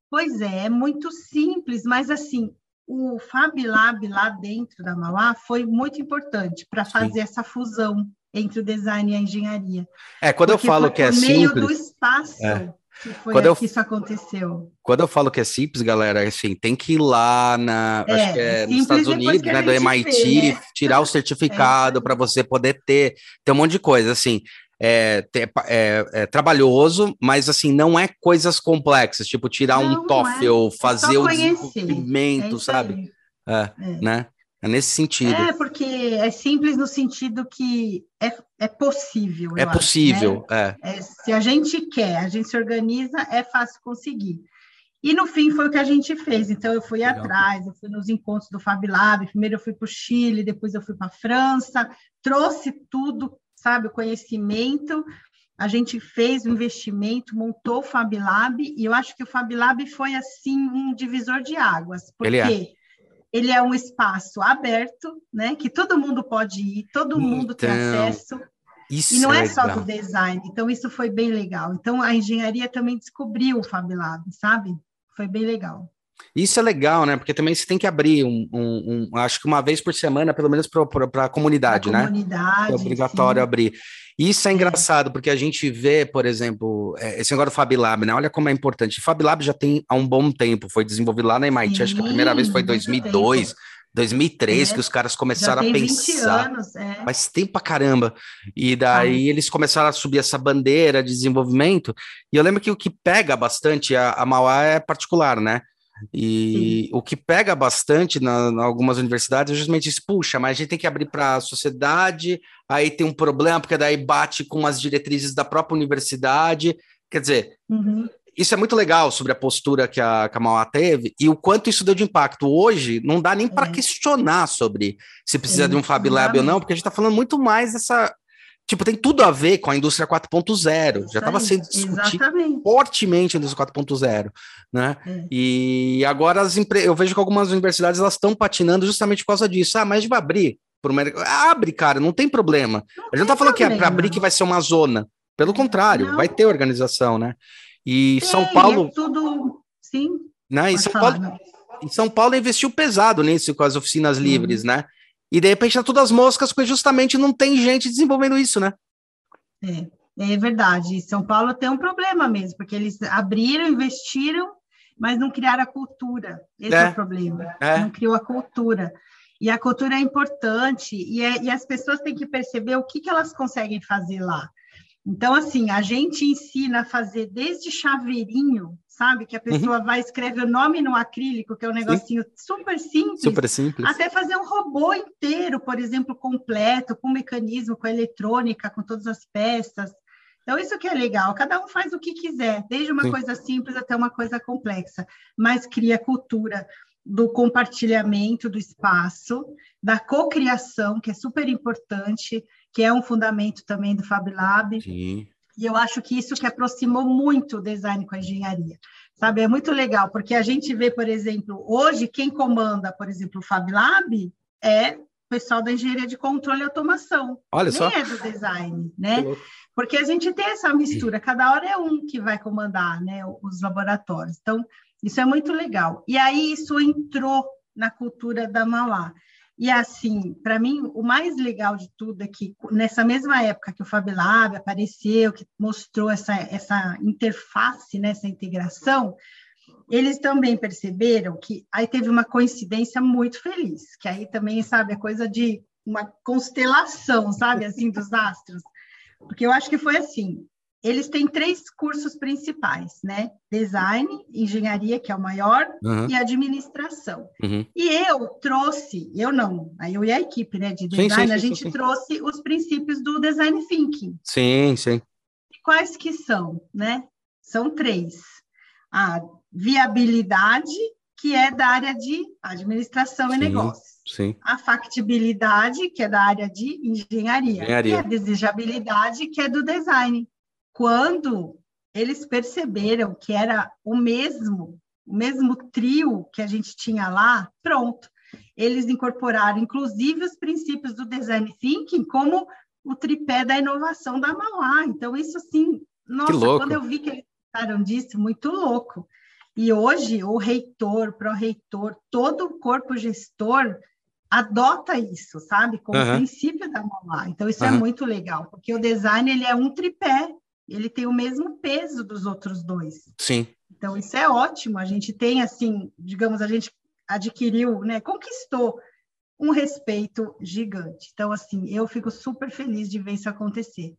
Speaker 1: Pois é, é muito simples, mas assim, o Fab Lab lá dentro da Mauá foi muito importante para fazer essa fusão entre o design e a engenharia.
Speaker 2: É, quando Porque eu falo que é simples... meio do
Speaker 1: espaço é. Que foi quando eu, que isso aconteceu.
Speaker 2: Quando eu falo que é simples, galera, assim, tem que ir lá na, é, acho que é, nos Estados Unidos, né, do MIT, vê, né? tirar o certificado é para você poder ter, ter um monte de coisa, assim, é, é, é, trabalhoso, mas assim, não é coisas complexas, tipo tirar não, um TOEFL, é. fazer o desenvolvimento, sabe? É, né? É nesse sentido.
Speaker 1: É, porque é simples no sentido que é, é possível.
Speaker 2: É possível,
Speaker 1: acho, né? é. é. Se a gente quer, a gente se organiza, é fácil conseguir. E no fim foi o que a gente fez. Então eu fui Legal. atrás, eu fui nos encontros do Fab Lab, primeiro eu fui para o Chile, depois eu fui para a França, trouxe tudo, sabe, o conhecimento. A gente fez o investimento, montou o Fab Lab, e eu acho que o Fab Lab foi assim um divisor de águas. Porque Ele é um espaço aberto, né? Que todo mundo pode ir, todo mundo tem então, acesso. e não é, é só do design. Então, isso foi bem legal. Então, a engenharia também descobriu o Fab Lab, sabe? Foi bem legal.
Speaker 2: Isso é legal, né? Porque também você tem que abrir um, um, um acho que uma vez por semana, pelo menos para a comunidade, né?
Speaker 1: Comunidade.
Speaker 2: É obrigatório sim. abrir. Isso é, é engraçado, porque a gente vê, por exemplo, é, esse negócio do Fab Lab, né? Olha como é importante. O Fab Lab já tem há um bom tempo, foi desenvolvido lá na MIT, Sim, acho que a primeira vez foi em 2002, tempo. 2003, é, que os caras começaram a pensar. Anos, é. Faz tempo pra caramba. E daí eles começaram a subir essa bandeira de desenvolvimento. E eu lembro que o que pega bastante, a, a Mauá é particular, né? E Sim. o que pega bastante na, na, algumas universidades é justamente isso, puxa, mas a gente tem que abrir para a sociedade, aí tem um problema, porque daí bate com as diretrizes da própria universidade. Quer dizer, uhum. isso é muito legal sobre a postura que a, que a Mauá teve e o quanto isso deu de impacto. Hoje, não dá nem para é. questionar sobre se precisa é, de um Fab Lab ou não, porque a gente está falando muito mais dessa Tipo, tem tudo a ver com a indústria 4.0. Já estava sendo discutido Exatamente. fortemente a indústria 4.0, né? É. E agora as empre... eu vejo que algumas universidades elas estão patinando justamente por causa disso. Ah, mas vai abrir para o mercado. Abre, cara, não tem problema. Não a gente não está falando que é para abrir que vai ser uma zona. Pelo contrário, não. vai ter organização, né? E tem, São Paulo.
Speaker 1: É tudo, sim.
Speaker 2: Né? E São falar, Paulo. Em São Paulo investiu pesado nisso com as oficinas livres, né? E de repente tá tudo as moscas, porque justamente não tem gente desenvolvendo isso, né?
Speaker 1: É, é verdade. São Paulo tem um problema mesmo, porque eles abriram, investiram, mas não criaram a cultura. Esse é, é o problema. É. Não criou a cultura. E a cultura é importante, e, é, e, as pessoas têm que perceber o que, que elas conseguem fazer lá. Então, assim, a gente ensina a fazer desde chaveirinho, sabe? Que a uhum. pessoa uhum. vai escrever o nome no acrílico, que é um negocinho Sim. super simples.
Speaker 2: Super simples.
Speaker 1: Até fazer um robô inteiro, por exemplo, completo, com mecanismo, com eletrônica, com todas as peças. Então, isso que é legal. Cada um faz o que quiser, desde uma Sim. coisa simples até uma coisa complexa, mas cria cultura do compartilhamento do espaço, da cocriação, que é super importante, que é um fundamento também do Fab Lab. Sim. E eu acho que isso que aproximou muito o design com a engenharia. Sabe, é muito legal, porque a gente vê, por exemplo, hoje quem comanda, por exemplo, o Fab Lab é o pessoal da engenharia de controle e automação.
Speaker 2: Olha
Speaker 1: Nem
Speaker 2: só.
Speaker 1: é do design, né? Porque a gente tem essa mistura, cada hora é um que vai comandar, né, os laboratórios. Então, isso é muito legal. E aí isso entrou na cultura da Mauá. E assim, para mim, o mais legal de tudo é que nessa mesma época que o FabLab apareceu, que mostrou essa, essa interface, né, essa integração, eles também perceberam que aí teve uma coincidência muito feliz, que aí também, sabe, é coisa de uma constelação, sabe, assim, dos astros. Porque eu acho que foi assim, eles têm três cursos principais, né? Design, engenharia, que é o maior, uhum. e administração. Uhum. E eu trouxe, eu não, eu e a equipe né, de design, sim, sim, a gente sim, trouxe os princípios do design thinking.
Speaker 2: Sim, sim.
Speaker 1: E quais que são, né? São três. A viabilidade, que é da área de administração e negócios.
Speaker 2: Sim.
Speaker 1: A factibilidade, que é da área de engenharia. engenharia. E a desejabilidade, que é do design quando eles perceberam que era o mesmo, o mesmo trio que a gente tinha lá, pronto. Eles incorporaram, inclusive, os princípios do design thinking como o tripé da inovação da Mauá. Então, isso assim, nossa, quando eu vi que eles falaram disso, muito louco. E hoje, o reitor, pró-reitor, todo o corpo gestor adota isso, sabe? Como uhum. princípio da Mauá. Então, isso uhum. é muito legal, porque o design ele é um tripé ele tem o mesmo peso dos outros dois.
Speaker 2: Sim.
Speaker 1: Então, isso é ótimo. A gente tem, assim, digamos, a gente adquiriu, né, conquistou um respeito gigante. Então, assim, eu fico super feliz de ver isso acontecer.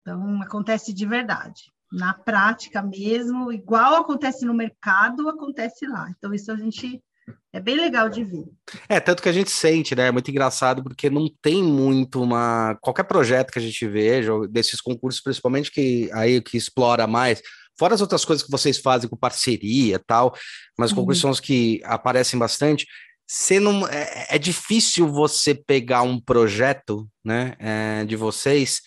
Speaker 1: Então, acontece de verdade. Na prática mesmo, igual acontece no mercado, acontece lá. Então, isso a gente é bem legal de ver.
Speaker 2: É, tanto que a gente sente, né? É muito engraçado porque não tem muito uma. Qualquer projeto que a gente veja, desses concursos, principalmente que aí que explora mais, fora as outras coisas que vocês fazem com parceria e tal, mas uhum. concursos são os que aparecem bastante. Você não, é, é difícil você pegar um projeto né, é, de vocês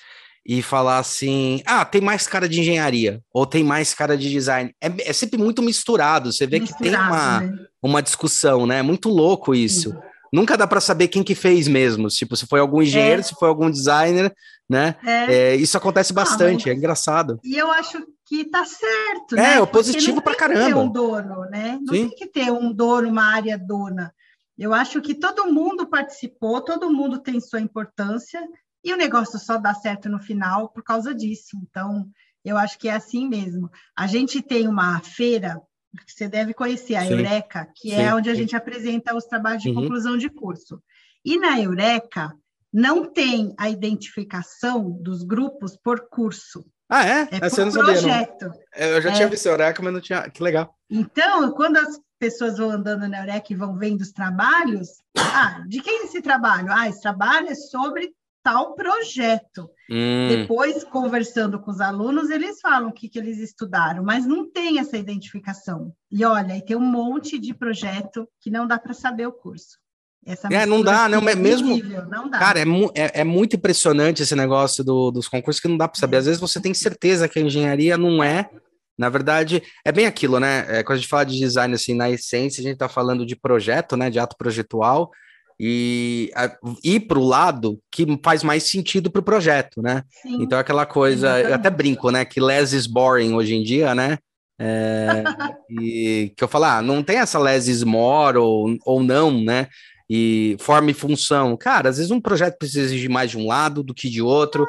Speaker 2: e falar assim: ah, tem mais cara de engenharia, ou tem mais cara de design. É, é sempre muito misturado. Você vê misturado, que tem uma, né? uma discussão, né? É muito louco isso. Sim. Nunca dá para saber quem que fez mesmo. Tipo, se foi algum engenheiro, é. se foi algum designer, né? É. é isso acontece ah, bastante, ah, é engraçado.
Speaker 1: E eu acho que tá certo,
Speaker 2: é,
Speaker 1: né?
Speaker 2: É, positivo para caramba. Não
Speaker 1: tem que ter um dono, né? Não Sim. tem que ter um dono, uma área dona. Eu acho que todo mundo participou, todo mundo tem sua importância e o negócio só dá certo no final por causa disso. Então, eu acho que é assim mesmo. A gente tem uma feira que você deve conhecer, a sim, Eureka, que sim, é onde a gente apresenta os trabalhos de uhum. conclusão de curso. E na Eureka não tem a identificação dos grupos por curso.
Speaker 2: Ah, é?
Speaker 1: É Essa por projeto. Sabia,
Speaker 2: eu já é. tinha visto a Eureka, mas não tinha. Que legal.
Speaker 1: Então, quando as pessoas vão andando na Eureka e vão vendo os trabalhos, ah, de quem é esse trabalho? Ah, esse trabalho é sobre tal projeto. Hum. Depois, conversando com os alunos, eles falam o que, que eles estudaram, mas não tem essa identificação. E olha, tem um monte de projeto que não dá para saber o curso.
Speaker 2: Essa é, não dá, não, é mesmo. Não dá. Cara, é, é, é, muito impressionante esse negócio do, dos concursos que não dá para saber. É. Às vezes você tem certeza que a engenharia não é. Na verdade, é bem aquilo, né? É, quando a gente fala de design, assim, na essência, a gente está falando de projeto, né? De ato projetual e a, ir para o lado que faz mais sentido para o projeto, né? Sim, então aquela coisa, exatamente. eu até brinco, né? Que less is boring hoje em dia, né? É, e que eu falo, ah, não tem essa less is more ou, ou não, né? E forma e função. Cara, às vezes um projeto precisa de mais de um lado do que de outro.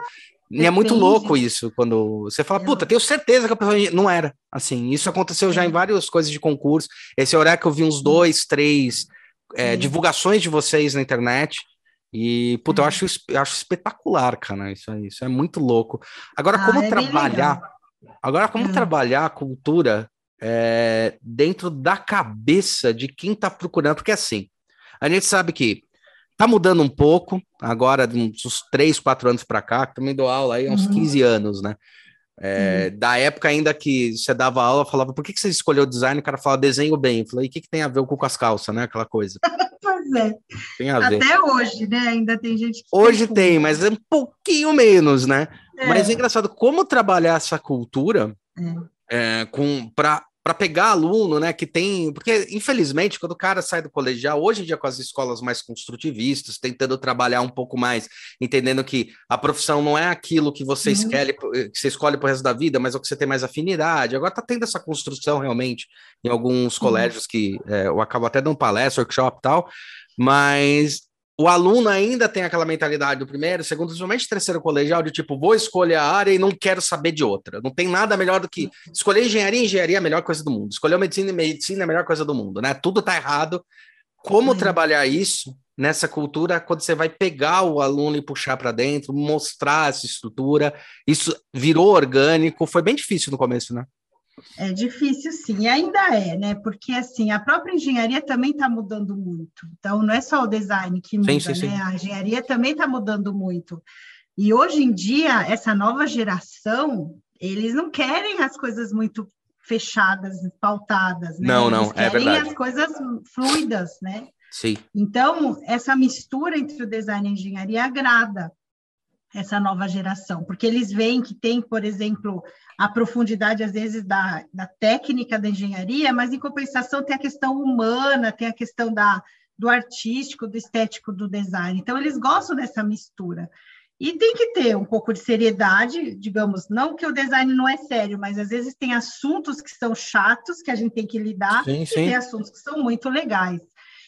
Speaker 2: E é muito louco isso, quando você fala, puta, tenho certeza que a pessoa não era. Assim, isso aconteceu já em várias coisas de concurso. Esse horário que eu vi uns dois, três é, divulgações de vocês na internet. E, puta, eu, acho, eu acho espetacular, cara, isso aí, isso é muito louco. Agora,
Speaker 1: Ah,
Speaker 2: como
Speaker 1: é
Speaker 2: trabalhar, agora, como
Speaker 1: Hum.
Speaker 2: trabalhar a cultura é, dentro da cabeça de quem tá procurando, porque assim, a gente sabe que tá mudando um pouco, agora, uns 3, 4 anos para cá, também dou aula aí há uns
Speaker 1: Uhum.
Speaker 2: 15 anos, né? É, Da época ainda que você dava aula, eu falava, por que, que você escolheu design? O cara falava, desenho bem. Eu falei, e o que, que tem a ver com as calças, né? Aquela coisa.
Speaker 1: Pois é.
Speaker 2: Tem a ver.
Speaker 1: Até hoje, né? Ainda tem gente que.
Speaker 2: Hoje tem, mas é um pouquinho menos, né?
Speaker 1: É.
Speaker 2: Mas é engraçado como trabalhar essa cultura
Speaker 1: É.
Speaker 2: é, com para para pegar aluno, né, que tem, porque infelizmente quando o cara sai do colegial, hoje em dia com as escolas mais construtivistas, tentando trabalhar um pouco mais, entendendo que a profissão não é aquilo que você
Speaker 1: Uhum.
Speaker 2: escolhe, que você escolhe pro resto da vida, mas é o que você tem mais afinidade. Agora tá tendo essa construção realmente em alguns colégios que é, eu acabo até dando palestra, workshop e tal, mas o aluno ainda tem aquela mentalidade do primeiro, segundo, principalmente terceiro colegial, de tipo, vou escolher a área e não quero saber de outra. Não tem nada melhor do que escolher engenharia, engenharia é a melhor coisa do mundo. Escolher medicina, medicina é a melhor coisa do mundo, né? Tudo tá errado. Como
Speaker 1: Sim.
Speaker 2: trabalhar isso nessa cultura quando você vai pegar o aluno e puxar para dentro, mostrar essa estrutura? Isso virou orgânico, foi bem difícil no começo, né?
Speaker 1: É difícil, sim, e ainda é, né? Porque assim, a própria engenharia também está mudando muito. Então, não é só o design que muda,
Speaker 2: sim, sim.
Speaker 1: né? A engenharia também está mudando muito. E hoje em dia, essa nova geração, eles não querem as coisas muito fechadas, pautadas, né?
Speaker 2: Não, não,
Speaker 1: Eles
Speaker 2: é
Speaker 1: querem
Speaker 2: verdade.
Speaker 1: as coisas fluidas, né?
Speaker 2: Sim.
Speaker 1: Então, essa mistura entre o design e a engenharia agrada essa nova geração, porque eles veem que tem, por exemplo, a profundidade, às vezes, da, da técnica da engenharia, mas, em compensação, tem a questão humana, tem a questão da, do artístico, do estético do design. Então, eles gostam dessa mistura. E tem que ter um pouco de seriedade, digamos, não que o design não é sério, mas às vezes tem assuntos que são chatos, que a gente tem que lidar,
Speaker 2: Sim,
Speaker 1: e
Speaker 2: sim.
Speaker 1: tem assuntos que são muito legais.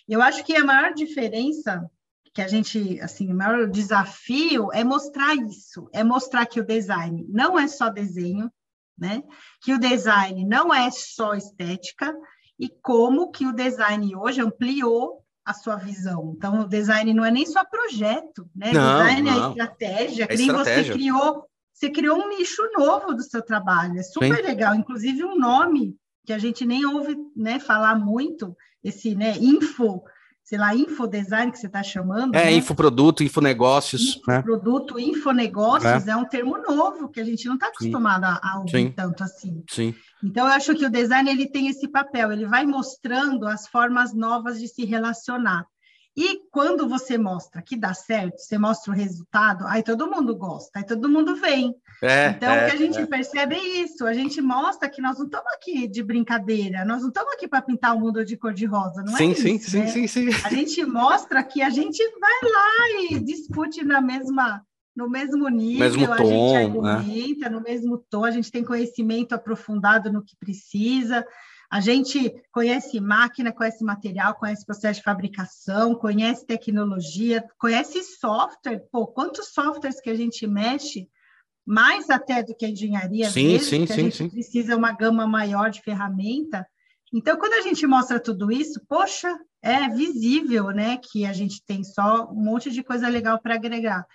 Speaker 1: Eu acho que a maior diferença que a gente, assim, o maior desafio é mostrar isso, é mostrar que o design não é só desenho, né? Que o design não é só estética e como que o design hoje ampliou a sua visão. Então, o design não é nem só projeto, né?
Speaker 2: Não,
Speaker 1: design é
Speaker 2: não.
Speaker 1: estratégia,
Speaker 2: É
Speaker 1: que nem
Speaker 2: estratégia.
Speaker 1: você criou, você criou um nicho novo do seu trabalho, é super
Speaker 2: Sim.
Speaker 1: legal, inclusive um nome que a gente nem ouve, né, falar muito, esse, né, info, sei lá, infodesign que você está chamando,
Speaker 2: É,
Speaker 1: né?
Speaker 2: infoproduto, infonegócios, né?
Speaker 1: Produto infonegócios é. um termo novo que a gente não está acostumado a, a ouvir
Speaker 2: Sim.
Speaker 1: tanto assim.
Speaker 2: Sim.
Speaker 1: Então, eu acho que o design ele tem esse papel, ele vai mostrando as formas novas de se relacionar. E quando você mostra que dá certo, você mostra o resultado, aí todo mundo gosta, aí todo mundo vem.
Speaker 2: É,
Speaker 1: então,
Speaker 2: é,
Speaker 1: o que a gente
Speaker 2: é.
Speaker 1: percebe é isso, a gente mostra que nós não estamos aqui de brincadeira, nós não estamos aqui para pintar o mundo de cor-de-rosa, não
Speaker 2: sim,
Speaker 1: é
Speaker 2: sim,
Speaker 1: isso,
Speaker 2: sim,
Speaker 1: né?
Speaker 2: sim, sim.
Speaker 1: A gente mostra que a gente vai lá e discute na mesma, no mesmo nível,
Speaker 2: Mesmo
Speaker 1: a
Speaker 2: tom,
Speaker 1: gente
Speaker 2: né?
Speaker 1: argumenta no mesmo tom, a gente tem conhecimento aprofundado no que precisa, a gente conhece máquina, conhece material, conhece processo de fabricação, conhece tecnologia, conhece software. Pô, quantos softwares que a gente mexe, mais até do que a engenharia,
Speaker 2: Sim,
Speaker 1: vezes,
Speaker 2: sim,
Speaker 1: que a
Speaker 2: sim,
Speaker 1: gente
Speaker 2: sim.
Speaker 1: precisa uma gama maior de ferramenta. Então, quando a gente mostra tudo isso, poxa, é visível, né, que a gente tem só um monte de coisa legal para agregar.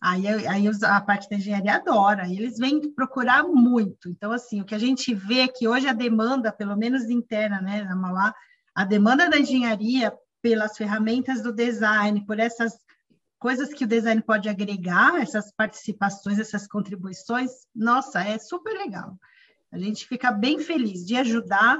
Speaker 1: Aí, aí a parte da engenharia adora, e eles vêm procurar muito. Então, assim, o que a gente vê é que hoje a demanda, pelo menos interna, né, na Mauá, a demanda da engenharia pelas ferramentas do design, por essas coisas que o design pode agregar, essas participações, essas contribuições, nossa, é super legal. A gente fica bem feliz de ajudar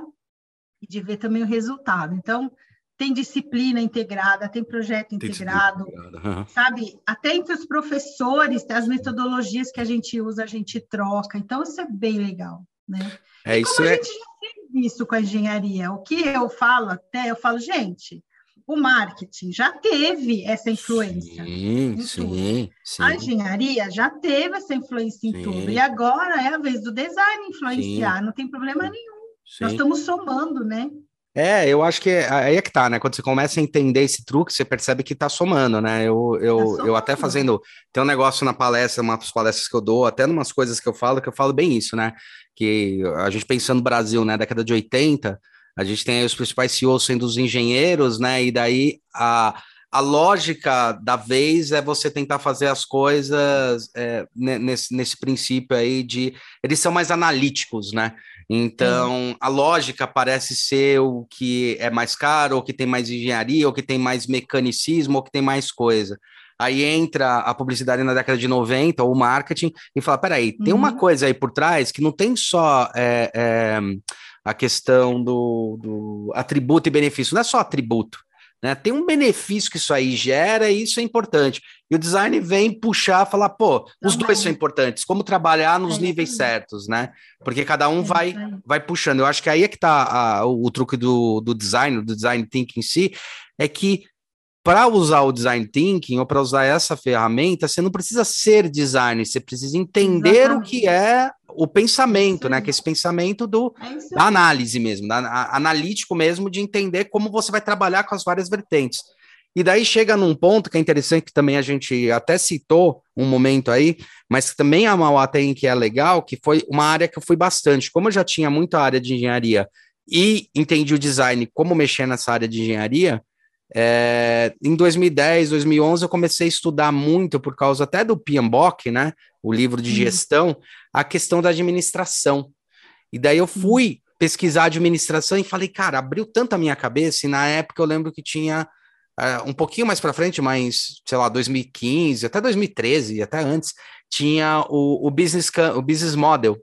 Speaker 1: e de ver também o resultado. Então, tem disciplina integrada, tem projeto integrado,
Speaker 2: Aham.
Speaker 1: sabe? Até entre os professores, as metodologias que a gente usa, a gente troca. Então, isso é bem legal, né?
Speaker 2: É
Speaker 1: E
Speaker 2: isso,
Speaker 1: como a
Speaker 2: é.
Speaker 1: gente já fez isso com a engenharia, o que eu falo até, eu falo, gente, o marketing já teve essa influência.
Speaker 2: Sim, sim, sim.
Speaker 1: A engenharia já teve essa influência em
Speaker 2: Sim.
Speaker 1: tudo. E agora é a vez do design influenciar, não tem problema nenhum. Nós
Speaker 2: sim.
Speaker 1: estamos somando, né?
Speaker 2: É, eu acho que é- aí é que tá, né? Quando você começa a entender esse truque, você percebe que tá somando, né? Eu, eu,
Speaker 1: Tá
Speaker 2: eu até
Speaker 1: somando.
Speaker 2: fazendo. Tem um negócio na palestra, umas palestras que eu dou, até umas coisas que eu falo, que eu falo bem isso, né? Que a gente pensando no Brasil, né? Década de 80, a gente tem aí os principais CEOs sendo os engenheiros, né? E daí a, a lógica da vez é você tentar fazer as coisas é, nesse, nesse princípio aí de eles são mais analíticos, né? Então, a lógica parece ser o que é mais caro, ou que tem mais engenharia, ou que tem mais mecanicismo, ou que tem mais coisa. Aí entra a publicidade na década de 90, ou o marketing, e fala: peraí, tem uhum. uma coisa aí por trás que não tem só é, é, a questão do, do atributo e benefício, não é só atributo. Né? Tem um benefício que isso aí gera e isso é importante. E o design vem puxar, falar, pô, os dois são importantes, como trabalhar nos é níveis certos, né? Porque cada um é vai, vai puxando. Eu acho que aí é que está o, o, truque do, do design, do design thinking em si, é que para usar o design thinking ou para usar essa ferramenta, você não precisa ser designer, você precisa entender Exatamente. o que é o pensamento, né? Que é esse pensamento do, é da análise mesmo, da, a, analítico mesmo, de entender como você vai trabalhar com as várias vertentes. E daí chega num ponto que é interessante, que também a gente até citou um momento aí, mas que também a Mauá tem que é legal, que foi uma área que eu fui bastante. Como eu já tinha muita área de engenharia e entendi o design, como mexer nessa área de engenharia, é, em 2010, 2011, eu comecei a estudar muito, por causa até do PMBOK, né, o livro de gestão, a questão da administração. E daí eu fui pesquisar administração e falei, cara, abriu tanto a minha cabeça, e na época eu lembro que tinha uh, um pouquinho mais para frente, mas, sei lá, 2015, até 2013, até antes, tinha o, o, business, o business model,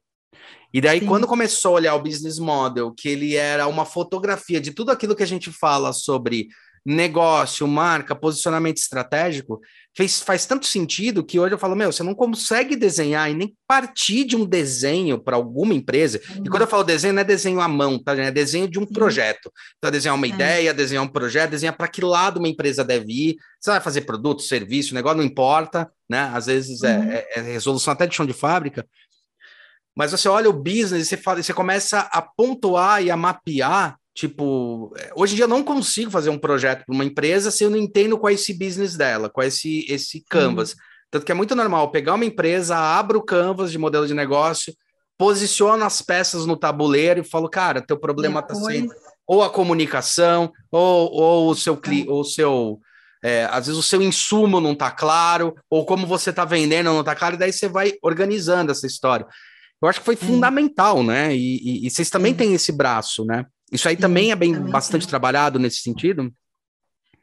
Speaker 2: e daí, Sim. quando começou a olhar o business model, que ele era uma fotografia de tudo aquilo que a gente fala sobre negócio, marca, posicionamento estratégico, fez, faz tanto sentido que hoje eu falo, meu, você não consegue desenhar e nem partir de um desenho para alguma empresa. Uhum. E quando eu falo desenho, não é desenho à mão, tá? É desenho de um projeto. Então, desenhar uma é. ideia, desenhar um projeto, desenhar para que lado uma empresa deve ir. Você vai fazer produto, serviço, negócio, não importa, né? Às vezes é, uhum. é, é resolução até de chão de fábrica. Mas você olha o business e você, fala, você começa a pontuar e a mapear Tipo, é, hoje em dia eu não consigo fazer um projeto para uma empresa se eu não entendo qual é esse business dela, qual é esse, esse canvas. Uhum. Tanto que é muito normal pegar uma empresa, abro o canvas de modelo de negócio, posiciono as peças no tabuleiro e falo, cara, teu problema está sendo ou a comunicação, ou, ou o seu cliente, ou o seu. É, às vezes o seu insumo não está claro, ou como você está vendendo não está claro, e daí você vai organizando essa história. Eu acho que foi fundamental, né? E, e, e vocês também têm esse braço, né? Isso aí Sim, também é bem também bastante é. trabalhado nesse sentido?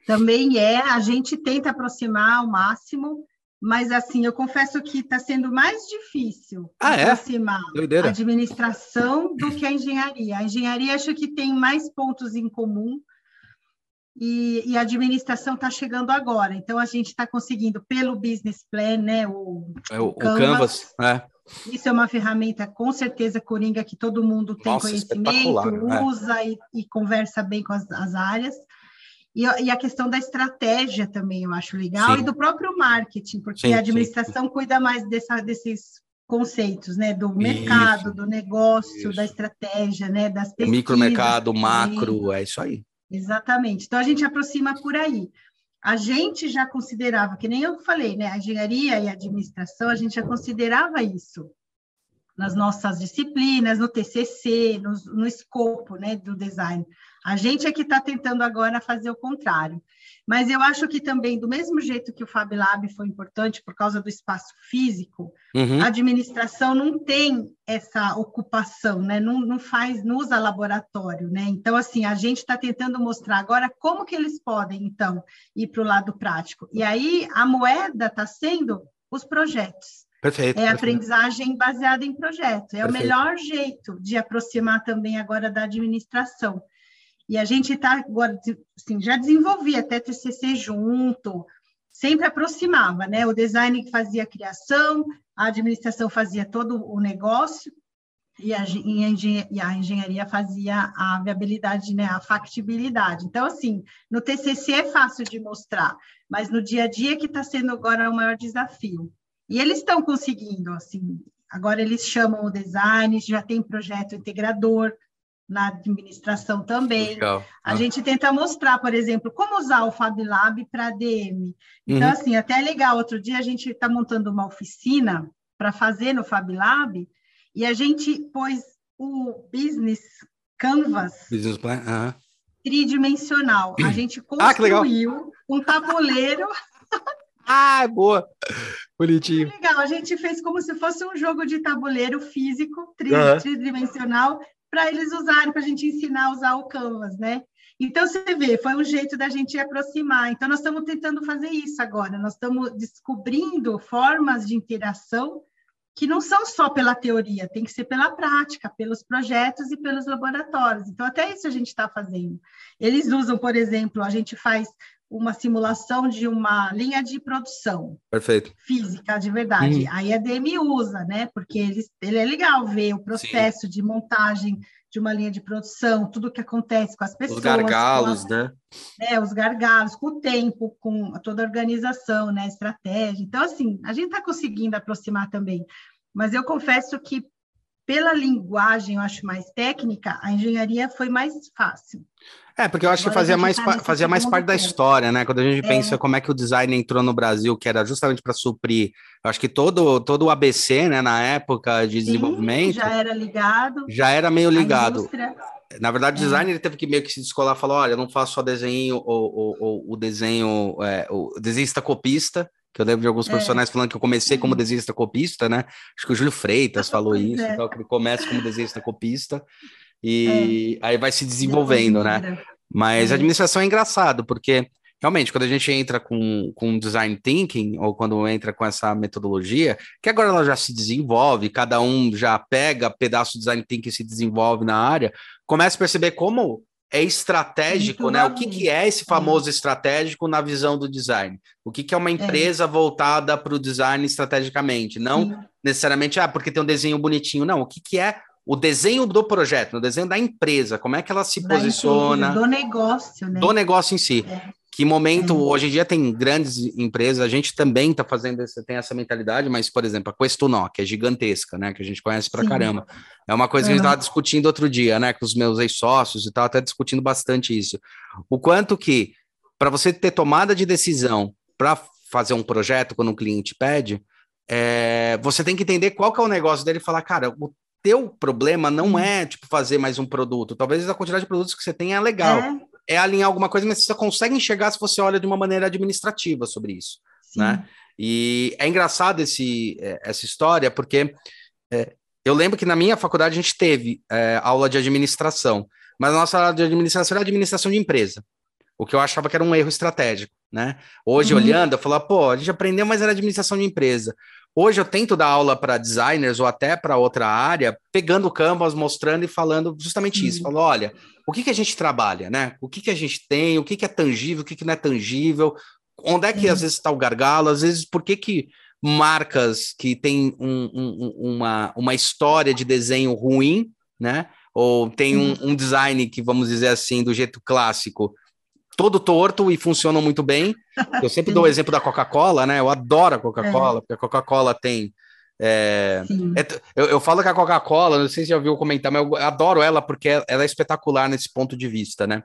Speaker 1: Também é, a gente tenta aproximar ao máximo, mas assim, eu confesso que está sendo mais difícil
Speaker 2: ah,
Speaker 1: é? aproximar a administração do que a engenharia. A engenharia acho que tem mais pontos em comum e, e a administração está chegando agora. Então a gente está conseguindo pelo business plan, né? O,
Speaker 2: é, o, o Canvas, Canvas é
Speaker 1: isso é uma ferramenta, com certeza, Coringa, que todo mundo tem Nossa, conhecimento, né? usa e, e, conversa bem com as, as áreas. E, e, a questão da estratégia também eu acho legal, sim. e do próprio marketing, porque sim, a administração sim. cuida mais dessa, desses conceitos, né? Do mercado, isso. do negócio, isso. da estratégia, né? Das
Speaker 2: pesquisas. Micromercado, macro, é isso aí.
Speaker 1: Exatamente. Então a gente aproxima por aí a gente já considerava, que nem eu falei, né, a engenharia e a administração, a gente já considerava isso nas nossas disciplinas, no TCC, no, no escopo né, do design. A gente é que está tentando agora fazer o contrário. Mas eu acho que também, do mesmo jeito que o Fab Lab foi importante por causa do espaço físico, uhum. a administração não tem essa ocupação, né? não, não faz, não usa laboratório. Né? Então, assim, a gente está tentando mostrar agora como que eles podem, então, ir para o lado prático. E aí a moeda está sendo os projetos.
Speaker 2: Perfeito.
Speaker 1: É perfeito. aprendizagem baseada em projetos. É perfeito. o melhor jeito de aproximar também agora da administração. E a gente agora, assim, já desenvolvia até TCC junto, sempre aproximava, né? O design que fazia a criação, a administração fazia todo o negócio e a, e a engenharia fazia a viabilidade, né? A factibilidade. Então, assim, no TCC é fácil de mostrar, mas no dia a dia que está sendo agora o maior desafio. E eles estão conseguindo, assim, agora eles chamam o design, já tem projeto integrador, na administração também. Legal. A ah. gente tenta mostrar, por exemplo, como usar o Fab Lab para ADM. Então, uhum. assim, até é legal. Outro dia a gente está montando uma oficina para fazer no Fab Lab e a gente pôs o Business Canvas
Speaker 2: Business Plan,
Speaker 1: tridimensional. A gente
Speaker 2: Ah,
Speaker 1: construiu um tabuleiro
Speaker 2: Ah, boa. Bonitinho.
Speaker 1: legal. A gente fez como se fosse um jogo de tabuleiro físico, tri-
Speaker 2: Aham.
Speaker 1: tridimensional, para eles usarem, para a gente ensinar a usar o Canvas, né? Então, você vê, foi um jeito da gente aproximar. Então, nós estamos tentando fazer isso agora. Nós estamos descobrindo formas de interação que não são só pela teoria, tem que ser pela prática, pelos projetos e pelos laboratórios. Então, até isso a gente está fazendo. Eles usam, por exemplo, a gente faz uma simulação de uma linha de produção
Speaker 2: Perfeito.
Speaker 1: física de verdade.
Speaker 2: Uhum.
Speaker 1: Aí a DM usa, né? Porque eles, ele é legal ver o processo de montagem de uma linha de produção, tudo que acontece com as pessoas,
Speaker 2: Os gargalos, né?
Speaker 1: a- né, os gargalos, com o tempo, com toda a organização, né, estratégia. Então, assim, a gente está conseguindo aproximar também. Mas eu confesso que pela linguagem, eu acho mais técnica, a engenharia foi mais fácil.
Speaker 2: É, porque eu acho que
Speaker 1: Agora a
Speaker 2: fazia mais,
Speaker 1: tá
Speaker 2: fazia mais
Speaker 1: segundo
Speaker 2: parte da história, né? Quando a gente
Speaker 1: É.
Speaker 2: pensa como é que o design entrou no Brasil, que era justamente para suprir, eu acho que todo, todo o ABC, né, na época de
Speaker 1: Sim,
Speaker 2: desenvolvimento,
Speaker 1: já era ligado.
Speaker 2: já era meio ligado.
Speaker 1: indústria-
Speaker 2: Na verdade, o
Speaker 1: É.
Speaker 2: design ele teve que meio que se descolar, falou, olha, eu não faço só desenho, o, o, desenho, é, o desenhista copista, que eu lembro de alguns
Speaker 1: É.
Speaker 2: profissionais falando que eu comecei como desenhista copista, né? Acho que o Júlio Freitas falou isso,
Speaker 1: é.
Speaker 2: então, que ele começa como desenhista copista e aí vai se desenvolvendo, né? Mas
Speaker 1: É.
Speaker 2: administração é engraçado, porque realmente, quando a gente entra com, com design thinking, ou quando entra com essa metodologia, que agora ela já se desenvolve, cada um já pega pedaço do design thinking e se desenvolve na área, começa a perceber como é estratégico,
Speaker 1: Muito
Speaker 2: né? O
Speaker 1: bom.
Speaker 2: que, que é esse famoso estratégico na visão do design? O que, que é uma empresa voltada para o design estrategicamente? Não
Speaker 1: Sim.
Speaker 2: necessariamente, ah, porque tem um desenho bonitinho. Não, o que, que é o desenho do projeto, o desenho da empresa, como é que ela se
Speaker 1: da
Speaker 2: posiciona
Speaker 1: empresa, do negócio, né?
Speaker 2: do negócio em si.
Speaker 1: É.
Speaker 2: Que momento,
Speaker 1: É.
Speaker 2: hoje em dia tem grandes empresas, a gente também está fazendo, essa- tem essa mentalidade, mas, por exemplo, a Questunó, que é gigantesca, né? Que a gente conhece pra
Speaker 1: Sim.
Speaker 2: caramba. É uma coisa que a gente estava discutindo outro dia, né? Com os meus ex-sócios e tal, até discutindo bastante isso. O quanto que, para você ter tomada de decisão para fazer um projeto quando um cliente pede, é, você tem que entender qual que é o negócio dele e falar, cara, o teu problema não
Speaker 1: Sim.
Speaker 2: é tipo fazer mais um produto. Talvez a quantidade de produtos que você tem é legal
Speaker 1: É,
Speaker 2: é alinhar alguma coisa, mas você consegue enxergar se você olha de uma maneira administrativa sobre isso,
Speaker 1: sim.
Speaker 2: né? E é engraçado esse, é, essa história, porque é, eu lembro que na minha faculdade a gente teve é, aula de administração, mas a nossa aula de administração era administração de empresa, o que eu achava que era um erro estratégico, né? Hoje,
Speaker 1: Uhum.
Speaker 2: olhando, eu falo, pô, a gente aprendeu, mas era administração de empresa. Hoje eu tento dar aula para designers ou até para outra área, pegando o Canvas, mostrando e falando justamente isso. Falo, olha, o que, que a gente trabalha, né? O que, que a gente tem, o que, que é tangível, o que, que não é tangível, onde é que
Speaker 1: Sim.
Speaker 2: às vezes está o gargalo, às vezes por que, que marcas que têm um- um- um- uma, uma história de desenho ruim, né? Ou tem um, um design que, vamos dizer assim, do jeito clássico, todo torto e funcionam muito bem. Eu sempre dou o exemplo da Coca-Cola, né? Eu adoro a Coca-Cola, porque a Coca-Cola tem. é, é eu, eu falo que a Coca-Cola, não sei se já ouviu comentar, mas eu adoro ela porque ela é espetacular nesse ponto de vista, né?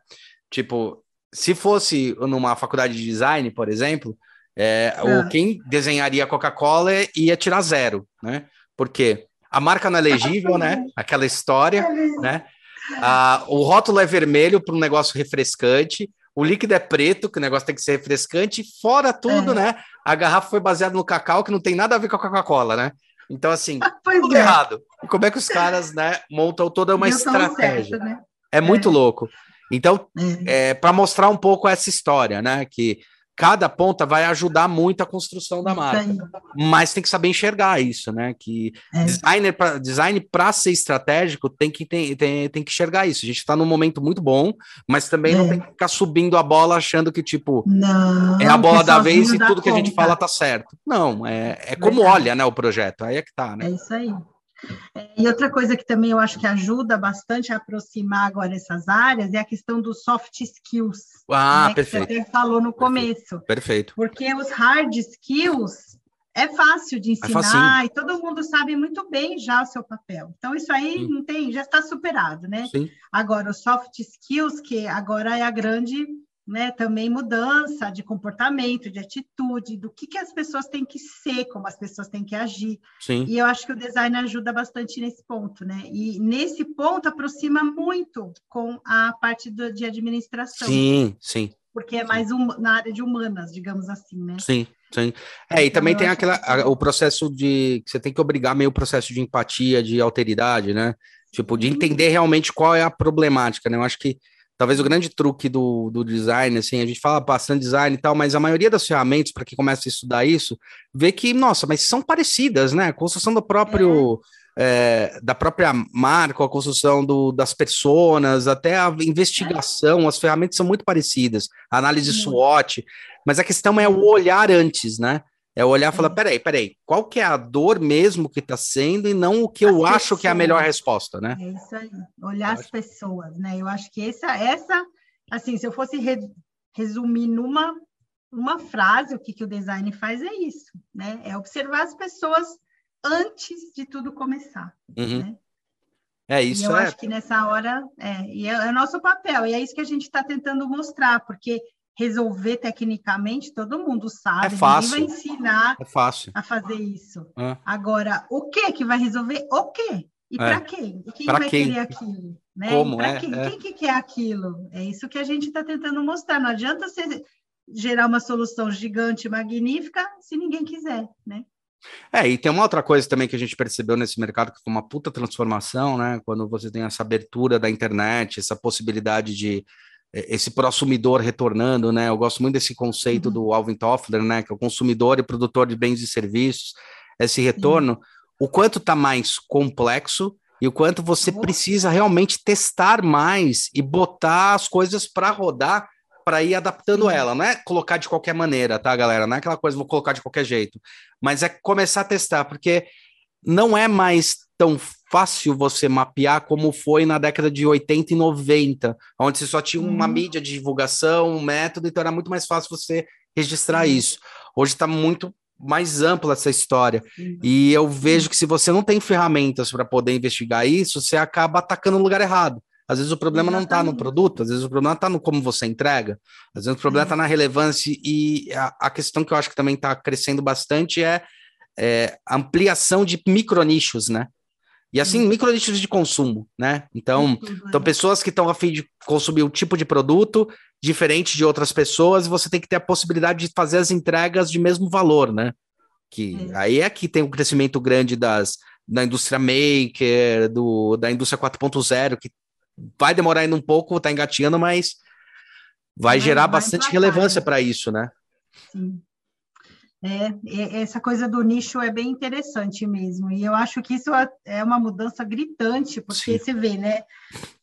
Speaker 2: Tipo, se fosse numa faculdade de design, por exemplo, é,
Speaker 1: Ah.
Speaker 2: o, quem desenharia a Coca-Cola ia tirar zero, né? Porque a marca não é legível, né? Aquela história, né? Ah, o rótulo é vermelho para um negócio refrescante, o líquido é preto, que o negócio tem que ser refrescante, fora tudo,
Speaker 1: É.
Speaker 2: né? A garrafa foi baseada no cacau, que não tem nada a ver com a Coca-Cola, né? Então, assim,
Speaker 1: Pois
Speaker 2: tudo
Speaker 1: é.
Speaker 2: errado. E como é que os caras, né, montam toda uma estratégia?
Speaker 1: certo, né?
Speaker 2: É muito
Speaker 1: É.
Speaker 2: louco. Então,
Speaker 1: É.
Speaker 2: é, para mostrar um pouco essa história, né? Que cada ponta vai ajudar muito a construção da marca. Mas tem que saber enxergar isso, né? Que
Speaker 1: É.
Speaker 2: designer pra, design para ser estratégico tem que, tem, tem, tem que enxergar isso. A gente está num momento muito bom, mas também não
Speaker 1: É.
Speaker 2: tem que ficar subindo a bola achando que, tipo,
Speaker 1: Não,
Speaker 2: é a bola da vez e tudo que a gente
Speaker 1: conta.
Speaker 2: fala tá certo. Não, é, é como olha, né, o projeto. Aí é que tá, né?
Speaker 1: É isso aí. É, E outra coisa que também eu acho que ajuda bastante a aproximar agora essas áreas é a questão dos soft skills.
Speaker 2: Ah,
Speaker 1: né, que
Speaker 2: perfeito.
Speaker 1: você até falou no começo.
Speaker 2: Perfeito.
Speaker 1: Porque os hard skills é fácil de ensinar
Speaker 2: facinho.
Speaker 1: e todo mundo sabe muito bem já o seu papel. Então, isso aí
Speaker 2: Sim.
Speaker 1: não tem, já está superado, né?
Speaker 2: Sim.
Speaker 1: Agora, os soft skills, que agora é a grande né, também mudança de comportamento, de atitude, do que, que as pessoas têm que ser, como as pessoas têm que agir.
Speaker 2: Sim.
Speaker 1: E eu acho que o design ajuda bastante nesse ponto, né? E nesse ponto aproxima muito com a parte do, de administração.
Speaker 2: Sim, sim.
Speaker 1: Porque é mais um, na área de humanas, digamos assim, né?
Speaker 2: Sim, sim. É, e
Speaker 1: Então,
Speaker 2: também tem aquela,
Speaker 1: que-
Speaker 2: a- o processo de. que Você tem que obrigar meio o processo de empatia, de alteridade, né? Tipo, de entender realmente qual é a problemática, né? Eu acho que talvez o grande truque do, do design, assim, a gente fala bastante design e tal, mas a maioria das ferramentas, para quem começa a estudar isso, vê que, nossa, mas são parecidas, né? A construção do próprio. é, da própria marca, a construção do, das personas, até a investigação, as ferramentas são muito parecidas, a análise. SWOT, mas a questão é o olhar antes, né? É olhar e falar,
Speaker 1: É.
Speaker 2: peraí, peraí, qual que é a dor mesmo que está sendo e não o que eu acho que é a melhor resposta, né?
Speaker 1: É isso aí, olhar as pessoas, né? Eu acho que essa, essa assim, se eu fosse re- resumir numa uma frase o que, que o design faz é isso, né? É observar as pessoas antes de tudo começar,
Speaker 2: Uhum.
Speaker 1: né?
Speaker 2: É
Speaker 1: e
Speaker 2: isso,
Speaker 1: eu
Speaker 2: é.
Speaker 1: acho que nessa hora é, e é, é o nosso papel, e é isso que a gente está tentando mostrar, porque resolver tecnicamente todo mundo sabe,
Speaker 2: fácil.
Speaker 1: ninguém vai ensinar
Speaker 2: É fácil.
Speaker 1: a fazer isso.
Speaker 2: É.
Speaker 1: Agora, o que que vai resolver? O quê? E
Speaker 2: É.
Speaker 1: para quem? E quem
Speaker 2: Pra
Speaker 1: vai
Speaker 2: quem?
Speaker 1: querer aquilo? Né?
Speaker 2: Como? É,
Speaker 1: quem?
Speaker 2: é.
Speaker 1: quem que quer aquilo? É isso que a gente está tentando mostrar. Não adianta você gerar uma solução gigante, magnífica, se ninguém quiser, né?
Speaker 2: É, e tem uma outra coisa também que a gente percebeu nesse mercado que foi uma puta transformação, né? Quando você tem essa abertura da internet, essa possibilidade de esse prosumidor retornando, né? Eu gosto muito desse conceito
Speaker 1: Uhum.
Speaker 2: do Alvin Toffler, né? Que é o consumidor e produtor de bens e serviços. Esse retorno, o quanto tá mais complexo e o quanto você
Speaker 1: Oh.
Speaker 2: precisa realmente testar mais e botar as coisas para rodar para ir adaptando
Speaker 1: Sim.
Speaker 2: ela. Não é colocar de qualquer maneira, tá, galera? Não é aquela coisa, vou colocar de qualquer jeito. Mas é começar a testar, porque não é mais tão fácil você mapear como foi na década de 80 e 90, onde você só tinha uma
Speaker 1: Uhum.
Speaker 2: mídia de divulgação, um método, então era muito mais fácil você registrar isso. Hoje está muito mais ampla essa história. E eu vejo que se você não tem ferramentas para poder investigar isso, você acaba atacando no lugar errado. Às vezes o problema não está no produto, às vezes o problema está no como você entrega, às vezes o problema está na relevância. E a, a questão que eu acho que também está crescendo bastante é, é ampliação de micronichos, né? E assim,
Speaker 1: Sim.
Speaker 2: micronichos de consumo, né? Então,
Speaker 1: Tudo,
Speaker 2: então,
Speaker 1: né?
Speaker 2: pessoas que estão a fim de consumir um tipo de produto diferente de outras pessoas, você tem que ter a possibilidade de fazer as entregas de mesmo valor, né? Que
Speaker 1: É.
Speaker 2: aí é que tem um crescimento grande das da indústria maker, do, da indústria 4.0, que vai demorar ainda um pouco, tá engatinhando, mas vai,
Speaker 1: Vai-
Speaker 2: gerar
Speaker 1: vai
Speaker 2: bastante
Speaker 1: emplacar,
Speaker 2: relevância
Speaker 1: né?
Speaker 2: para isso, né?
Speaker 1: Sim. É, essa coisa do nicho é bem interessante mesmo. E eu acho que isso é- é uma mudança gritante, porque
Speaker 2: Sim.
Speaker 1: você vê, né?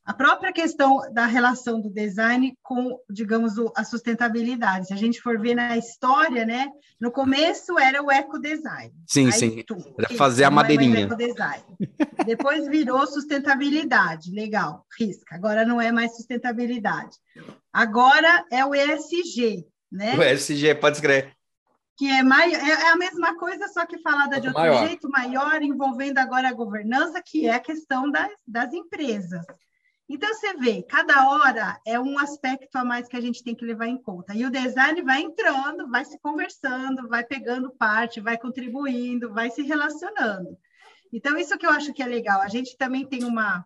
Speaker 1: A própria questão da relação do design com, digamos, a sustentabilidade. Se a gente for ver na história, né? No começo era o ecodesign.
Speaker 2: Sim,
Speaker 1: Aí,
Speaker 2: sim.
Speaker 1: tum,
Speaker 2: fazer a
Speaker 1: é
Speaker 2: madeirinha.
Speaker 1: ecodesign. Depois virou sustentabilidade. Legal, risca. Agora não é mais sustentabilidade. Agora é o ESG, né?
Speaker 2: O SG, pode escrever.
Speaker 1: Que é, mai- é é a mesma coisa, só que falada de outro
Speaker 2: maior.
Speaker 1: jeito, maior, envolvendo agora a governança, que é a questão das, das empresas. Então, você vê, cada hora é um aspecto a mais que a gente tem que levar em conta. E o design vai entrando, vai se conversando, vai pegando parte, vai contribuindo, vai se relacionando. Então, isso que eu acho que é legal. A gente também tem uma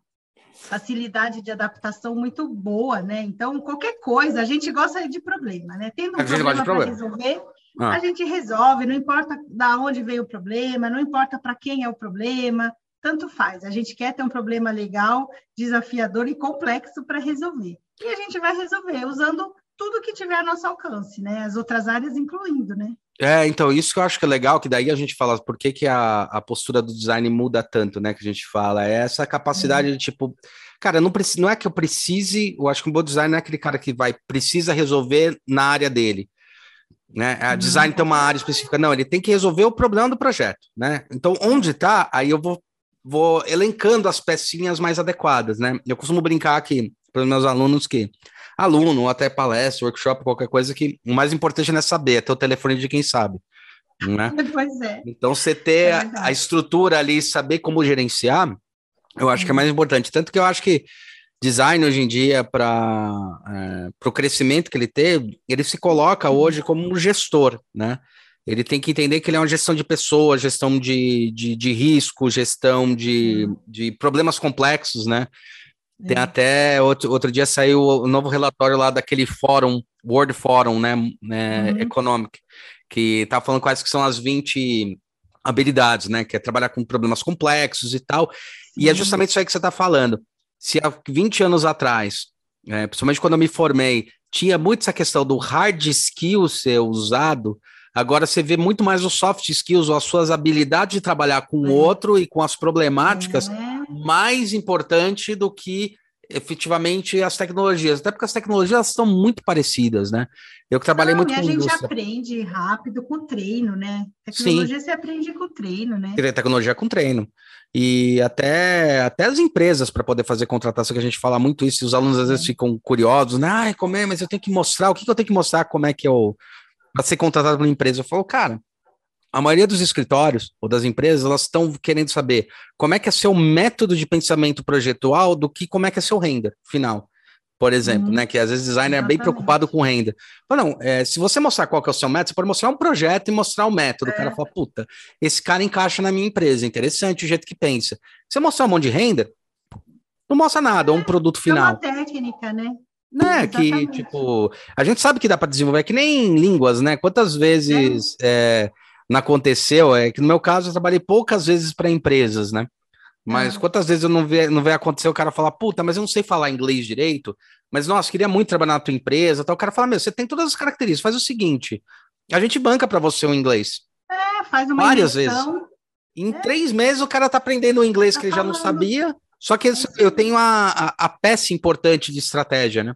Speaker 1: facilidade de adaptação muito boa, né? Então, qualquer coisa, a gente gosta de problema, né? Tendo um problema para resolver,
Speaker 2: Ah.
Speaker 1: a gente resolve, não importa da onde veio o problema, não importa para quem é o problema, tanto faz. A gente quer ter um problema legal, desafiador e complexo para resolver. E a gente vai resolver usando tudo que tiver a nosso alcance, né? As outras áreas incluindo, né?
Speaker 2: É, então, isso que eu acho que é legal, que daí a gente fala por que, que a, a postura do design muda tanto, né? Que a gente fala, é essa capacidade de tipo, cara, não, preci- não é que eu precise, eu acho que um bom design não é aquele cara que vai, precisa resolver na área dele. Né? A
Speaker 1: Uhum.
Speaker 2: design tem uma área específica, não, ele tem que resolver o problema do projeto, né? Então, onde tá, aí eu vou, vou elencando as pecinhas mais adequadas, né? Eu costumo brincar aqui para os meus alunos que aluno, até palestra, workshop, qualquer coisa, que o mais importante não é saber, é ter o telefone de quem sabe. Né?
Speaker 1: Pois é.
Speaker 2: Então, você ter
Speaker 1: É
Speaker 2: a- estrutura ali, saber como gerenciar, eu acho que é mais importante. Tanto que eu acho que design hoje em dia para é, o crescimento que ele teve, ele se coloca hoje como um gestor, né? Ele tem que entender que ele é uma gestão de pessoas, gestão de, de, de risco, gestão de, de problemas complexos, né? Tem é. até outro, outro dia saiu o novo relatório lá daquele fórum, World Forum, né, né uhum. Economic, que tá falando quais que são as 20 habilidades, né, que é trabalhar com problemas complexos e tal, e é justamente isso aí que você está falando se há 20 anos atrás, é, principalmente quando eu me formei, tinha muito essa questão do hard skill ser usado, agora você vê muito mais os soft skills, ou as suas habilidades de trabalhar com o é. outro e com as problemáticas, é. mais importante do que efetivamente as tecnologias, até porque as tecnologias são muito parecidas, né? Eu que trabalhei Não, muito com
Speaker 1: a gente indústria. aprende rápido com treino, né? Tecnologia Sim. você aprende com treino, né?
Speaker 2: Tecnologia com treino. E até, até as empresas para poder fazer contratação, que a gente fala muito isso, e os alunos às vezes ficam curiosos, né? Ai, como é, mas eu tenho que mostrar, o que, que eu tenho que mostrar, como é que eu. para ser contratado por uma empresa. Eu falo, cara, a maioria dos escritórios ou das empresas, elas estão querendo saber como é que é seu método de pensamento projetual do que como é que é seu renda final por exemplo, uhum. né? Que às vezes o designer Exatamente. é bem preocupado com renda. Mas não, é, se você mostrar qual que é o seu método, você pode mostrar um projeto e mostrar o um método. É. O cara é. fala, puta, esse cara encaixa na minha empresa, interessante o jeito que pensa. Se você mostrar um monte de renda, não mostra nada, é, um produto final. É uma
Speaker 1: técnica, né?
Speaker 2: Né, que, tipo, a gente sabe que dá para desenvolver, é que nem línguas, né? Quantas vezes é. não aconteceu? É que no meu caso eu trabalhei poucas vezes para empresas, né? Mas é. quantas vezes eu não vi, não vai acontecer o cara falar, puta, mas eu não sei falar inglês direito, mas nossa, queria muito trabalhar na tua empresa. Tal. O cara fala, meu, você tem todas as características, faz o seguinte: a gente banca para você o inglês.
Speaker 1: É, faz uma
Speaker 2: Várias vezes. Em é. três meses o cara tá aprendendo o inglês tá que ele já não sabia. Só que eu tenho a, a, a peça importante de estratégia, né?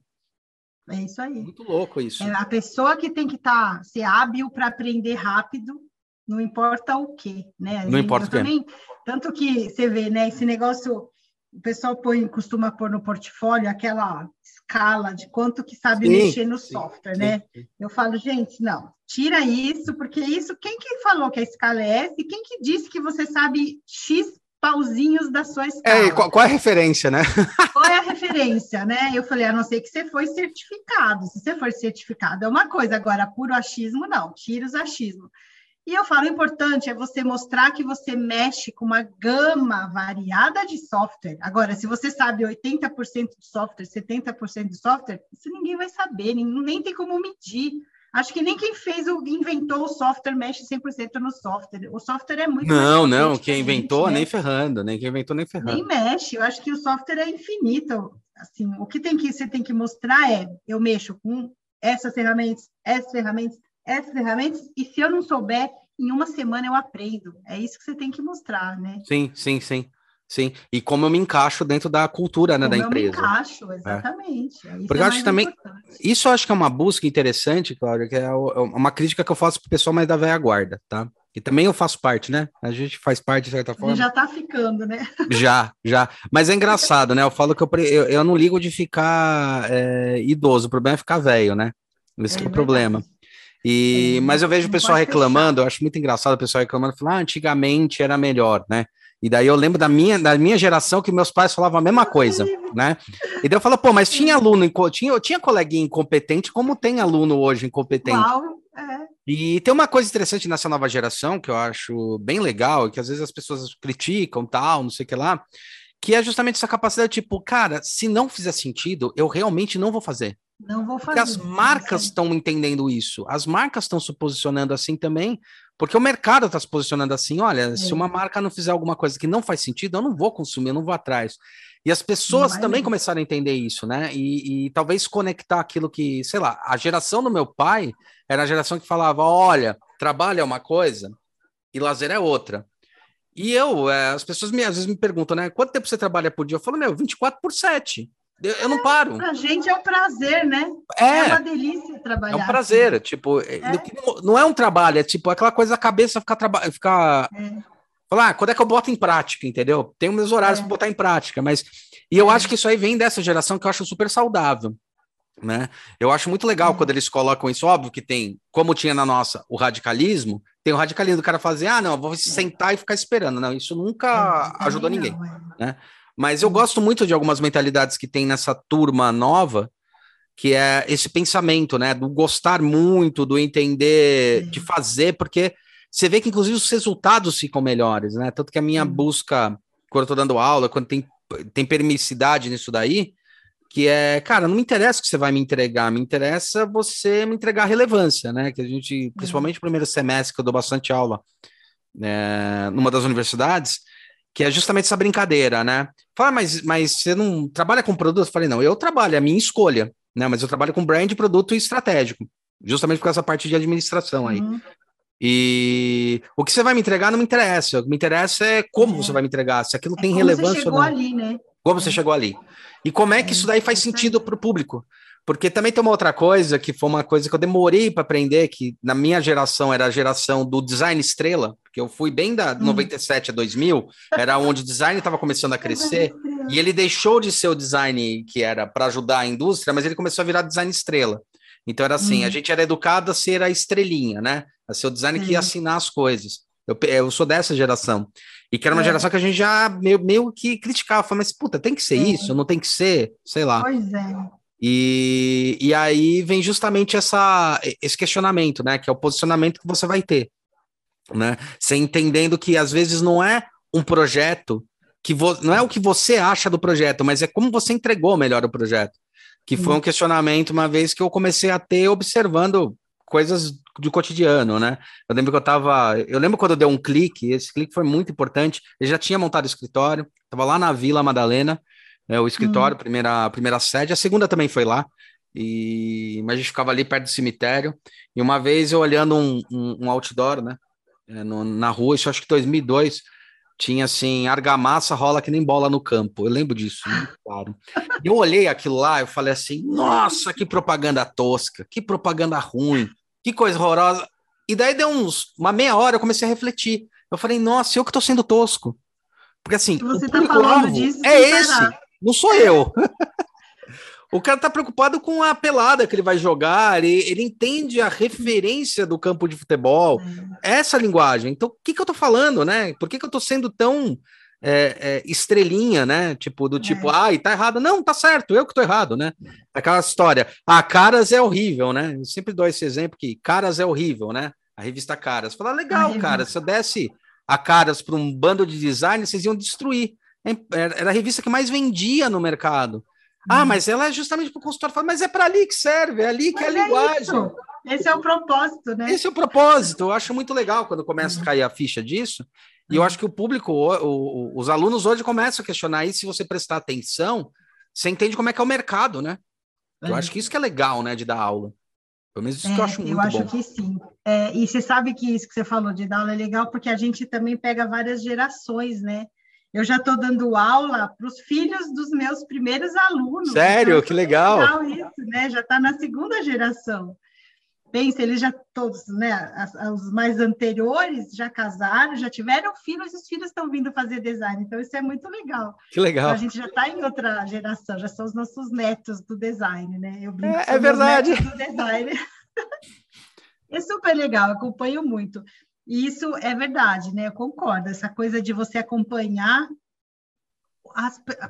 Speaker 1: É isso aí.
Speaker 2: Muito louco isso.
Speaker 1: É a pessoa que tem que estar tá, ser hábil para aprender rápido, não importa o que, né?
Speaker 2: Não importa o que. Também,
Speaker 1: tanto que você vê, né, esse negócio, o pessoal põe, costuma pôr no portfólio aquela escala de quanto que sabe sim, mexer no sim, software, né? sim, né? Eu falo, gente, não, tira isso, porque isso, quem que falou que a escala é essa e quem que disse que você sabe X pauzinhos da sua escala?
Speaker 2: É, qual, qual, é a referência, né?
Speaker 1: qual é a referência, né? Eu falei, a não ser que você foi certificado. Se você for certificado é uma coisa, agora puro achismo, não, tira os achismos. E eu falo, o importante é você mostrar que você mexe com uma gama variada de software. Agora, se você sabe 80% de software, 70% de software, isso ninguém vai saber, nem, nem tem como medir. Acho que nem quem fez o inventou o software mexe 100% no software. O software é muito
Speaker 2: Não, não, quem inventou né? nem ferrando, nem quem inventou nem ferrando.
Speaker 1: Nem mexe. Eu acho que o software é infinito. Assim, o que tem que você tem que mostrar é eu mexo com essas ferramentas, essas ferramentas, essas ferramentas, e se eu não souber, em uma semana eu aprendo. É isso que você tem que mostrar, né?
Speaker 2: Sim, sim, sim. Sim, e como eu me encaixo dentro da cultura né, da empresa.
Speaker 1: Eu me encaixo, é. exatamente.
Speaker 2: É. Porque é eu acho que também. Importante. Isso eu acho que é uma busca interessante, Cláudia, que é, é uma crítica que eu faço para o pessoal mais da velha guarda, tá? E também eu faço parte, né? A gente faz parte, de certa forma.
Speaker 1: já tá ficando, né?
Speaker 2: Já, já. Mas é engraçado, né? Eu falo que eu, eu, eu não ligo de ficar é, idoso, o problema é ficar velho, né? Esse é, é o problema. E, mas eu vejo o pessoal reclamando, eu acho muito engraçado o pessoal reclamando, falando, ah, antigamente era melhor, né? E daí eu lembro da minha, da minha geração que meus pais falavam a mesma coisa, né? E daí eu falo, pô, mas tinha aluno, tinha, tinha coleguinha incompetente, como tem aluno hoje incompetente? Uau, é. E tem uma coisa interessante nessa nova geração que eu acho bem legal, que às vezes as pessoas criticam, tal, não sei o que lá, que é justamente essa capacidade, tipo, cara, se não fizer sentido, eu realmente não vou fazer.
Speaker 1: Não vou fazer.
Speaker 2: Porque as marcas estão entendendo isso. As marcas estão se posicionando assim também, porque o mercado está se posicionando assim. Olha, é. se uma marca não fizer alguma coisa que não faz sentido, eu não vou consumir, eu não vou atrás. E as pessoas também começaram a entender isso, né? E, e, talvez conectar aquilo que, sei lá, a geração do meu pai era a geração que falava: olha, trabalho é uma coisa e lazer é outra. E eu, é, as pessoas me, às vezes me perguntam, né? Quanto tempo você trabalha por dia? Eu falo, meu, 24 por 7. Eu, eu não paro.
Speaker 1: A gente é um prazer, né?
Speaker 2: É,
Speaker 1: é uma delícia trabalhar.
Speaker 2: É um prazer, assim. tipo, é. não é um trabalho, é tipo aquela coisa da cabeça ficar trabalhando, ficar é. falar, ah, quando é que eu boto em prática, entendeu? Tenho meus horários é. para botar em prática, mas e eu é. acho que isso aí vem dessa geração que eu acho super saudável. Né? Eu acho muito legal é. quando eles colocam isso, óbvio que tem, como tinha na nossa, o radicalismo, tem o radicalismo do cara fazer, ah, não, vou sentar e ficar esperando. Não, isso nunca ajudou ninguém, né? Mas eu gosto muito de algumas mentalidades que tem nessa turma nova, que é esse pensamento, né? Do gostar muito, do entender, de fazer, porque você vê que, inclusive, os resultados ficam melhores, né? Tanto que a minha busca, quando eu tô dando aula, quando tem, tem permissividade nisso daí, que é, cara, não me interessa o que você vai me entregar, me interessa você me entregar relevância, né? Que a gente, principalmente no primeiro semestre, que eu dou bastante aula né, numa das universidades, que é justamente essa brincadeira, né? Fala, mas, mas você não trabalha com produto? Eu falei, não, eu trabalho, é a minha escolha, né? Mas eu trabalho com brand, produto e estratégico, justamente por essa parte de administração aí. Uhum. E o que você vai me entregar não me interessa. O que me interessa é como é. você vai me entregar, se aquilo é tem relevância. Você
Speaker 1: chegou ali, né?
Speaker 2: Como você chegou ali. E como é que isso daí faz sentido para o público? Porque também tem uma outra coisa que foi uma coisa que eu demorei para aprender, que na minha geração era a geração do design estrela, porque eu fui bem da 97 hum. a 2000, era onde o design estava começando a crescer, e ele deixou de ser o design que era para ajudar a indústria, mas ele começou a virar design estrela. Então era assim, hum. a gente era educado a ser a estrelinha, né? A ser o design que ia assinar as coisas. Eu, eu sou dessa geração. E que era uma é. geração que a gente já meio, meio que criticava, falava, mas puta, tem que ser é. isso, não tem que ser, sei lá.
Speaker 1: Pois é.
Speaker 2: E, e aí vem justamente essa, esse questionamento, né? Que é o posicionamento que você vai ter. Né? Você entendendo que às vezes não é um projeto que vo, não é o que você acha do projeto, mas é como você entregou melhor o projeto. Que foi um questionamento uma vez que eu comecei a ter observando coisas do cotidiano, né? Eu lembro que eu tava. Eu lembro quando eu dei um clique, esse clique foi muito importante. Eu já tinha montado o escritório, tava lá na Vila Madalena, é, o escritório, hum. primeira, primeira sede, a segunda também foi lá. E, mas a gente ficava ali perto do cemitério. E uma vez eu olhando um, um, um outdoor, né? É, no, na rua, isso acho que 2002, tinha assim: argamassa rola que nem bola no campo. Eu lembro disso, muito claro. E eu olhei aquilo lá, eu falei assim: nossa, que propaganda tosca, que propaganda ruim. Que coisa horrorosa. E daí deu uns uma meia hora, eu comecei a refletir. Eu falei, nossa, eu que tô sendo tosco. Porque assim,
Speaker 1: Você o tá falando disso
Speaker 2: é esse, não sou eu. o cara tá preocupado com a pelada que ele vai jogar, ele, ele entende a referência do campo de futebol, é. essa linguagem. Então, o que, que eu tô falando, né? Por que, que eu tô sendo tão é, é, estrelinha, né? Tipo, do tipo, é. ai, tá errado. Não, tá certo, eu que tô errado, né? Aquela história. Ah, Caras é horrível, né? Eu sempre dou esse exemplo que Caras é horrível, né? A revista Caras. Fala, legal, cara, se eu desse a Caras para um bando de design, vocês iam destruir. Era a revista que mais vendia no mercado. Ah, hum. mas ela é justamente para o consultório. Fala, mas é para ali que serve, é ali que mas é a é linguagem. Isso.
Speaker 1: Esse é o propósito, né?
Speaker 2: Esse é o propósito. Eu acho muito legal quando começa a uhum. cair a ficha disso. E eu uhum. acho que o público, o, o, os alunos hoje começam a questionar isso. Se você prestar atenção, você entende como é que é o mercado, né? É. Eu acho que isso que é legal, né, de dar aula. Pelo menos isso é, que eu acho muito
Speaker 1: Eu acho
Speaker 2: bom.
Speaker 1: que sim. É, e você sabe que isso que você falou de dar aula é legal porque a gente também pega várias gerações, né? Eu já estou dando aula para os filhos dos meus primeiros alunos.
Speaker 2: Sério? Então, que legal! legal
Speaker 1: isso, né? Já está na segunda geração pensa, eles já todos, né, os mais anteriores já casaram, já tiveram filhos, e os filhos estão vindo fazer design, então isso é muito legal.
Speaker 2: Que legal. Então,
Speaker 1: a gente já está em outra geração, já são os nossos netos do design, né?
Speaker 2: Eu brinco, é, é verdade.
Speaker 1: Do design. é super legal, acompanho muito. E isso é verdade, né? Eu concordo. Essa coisa de você acompanhar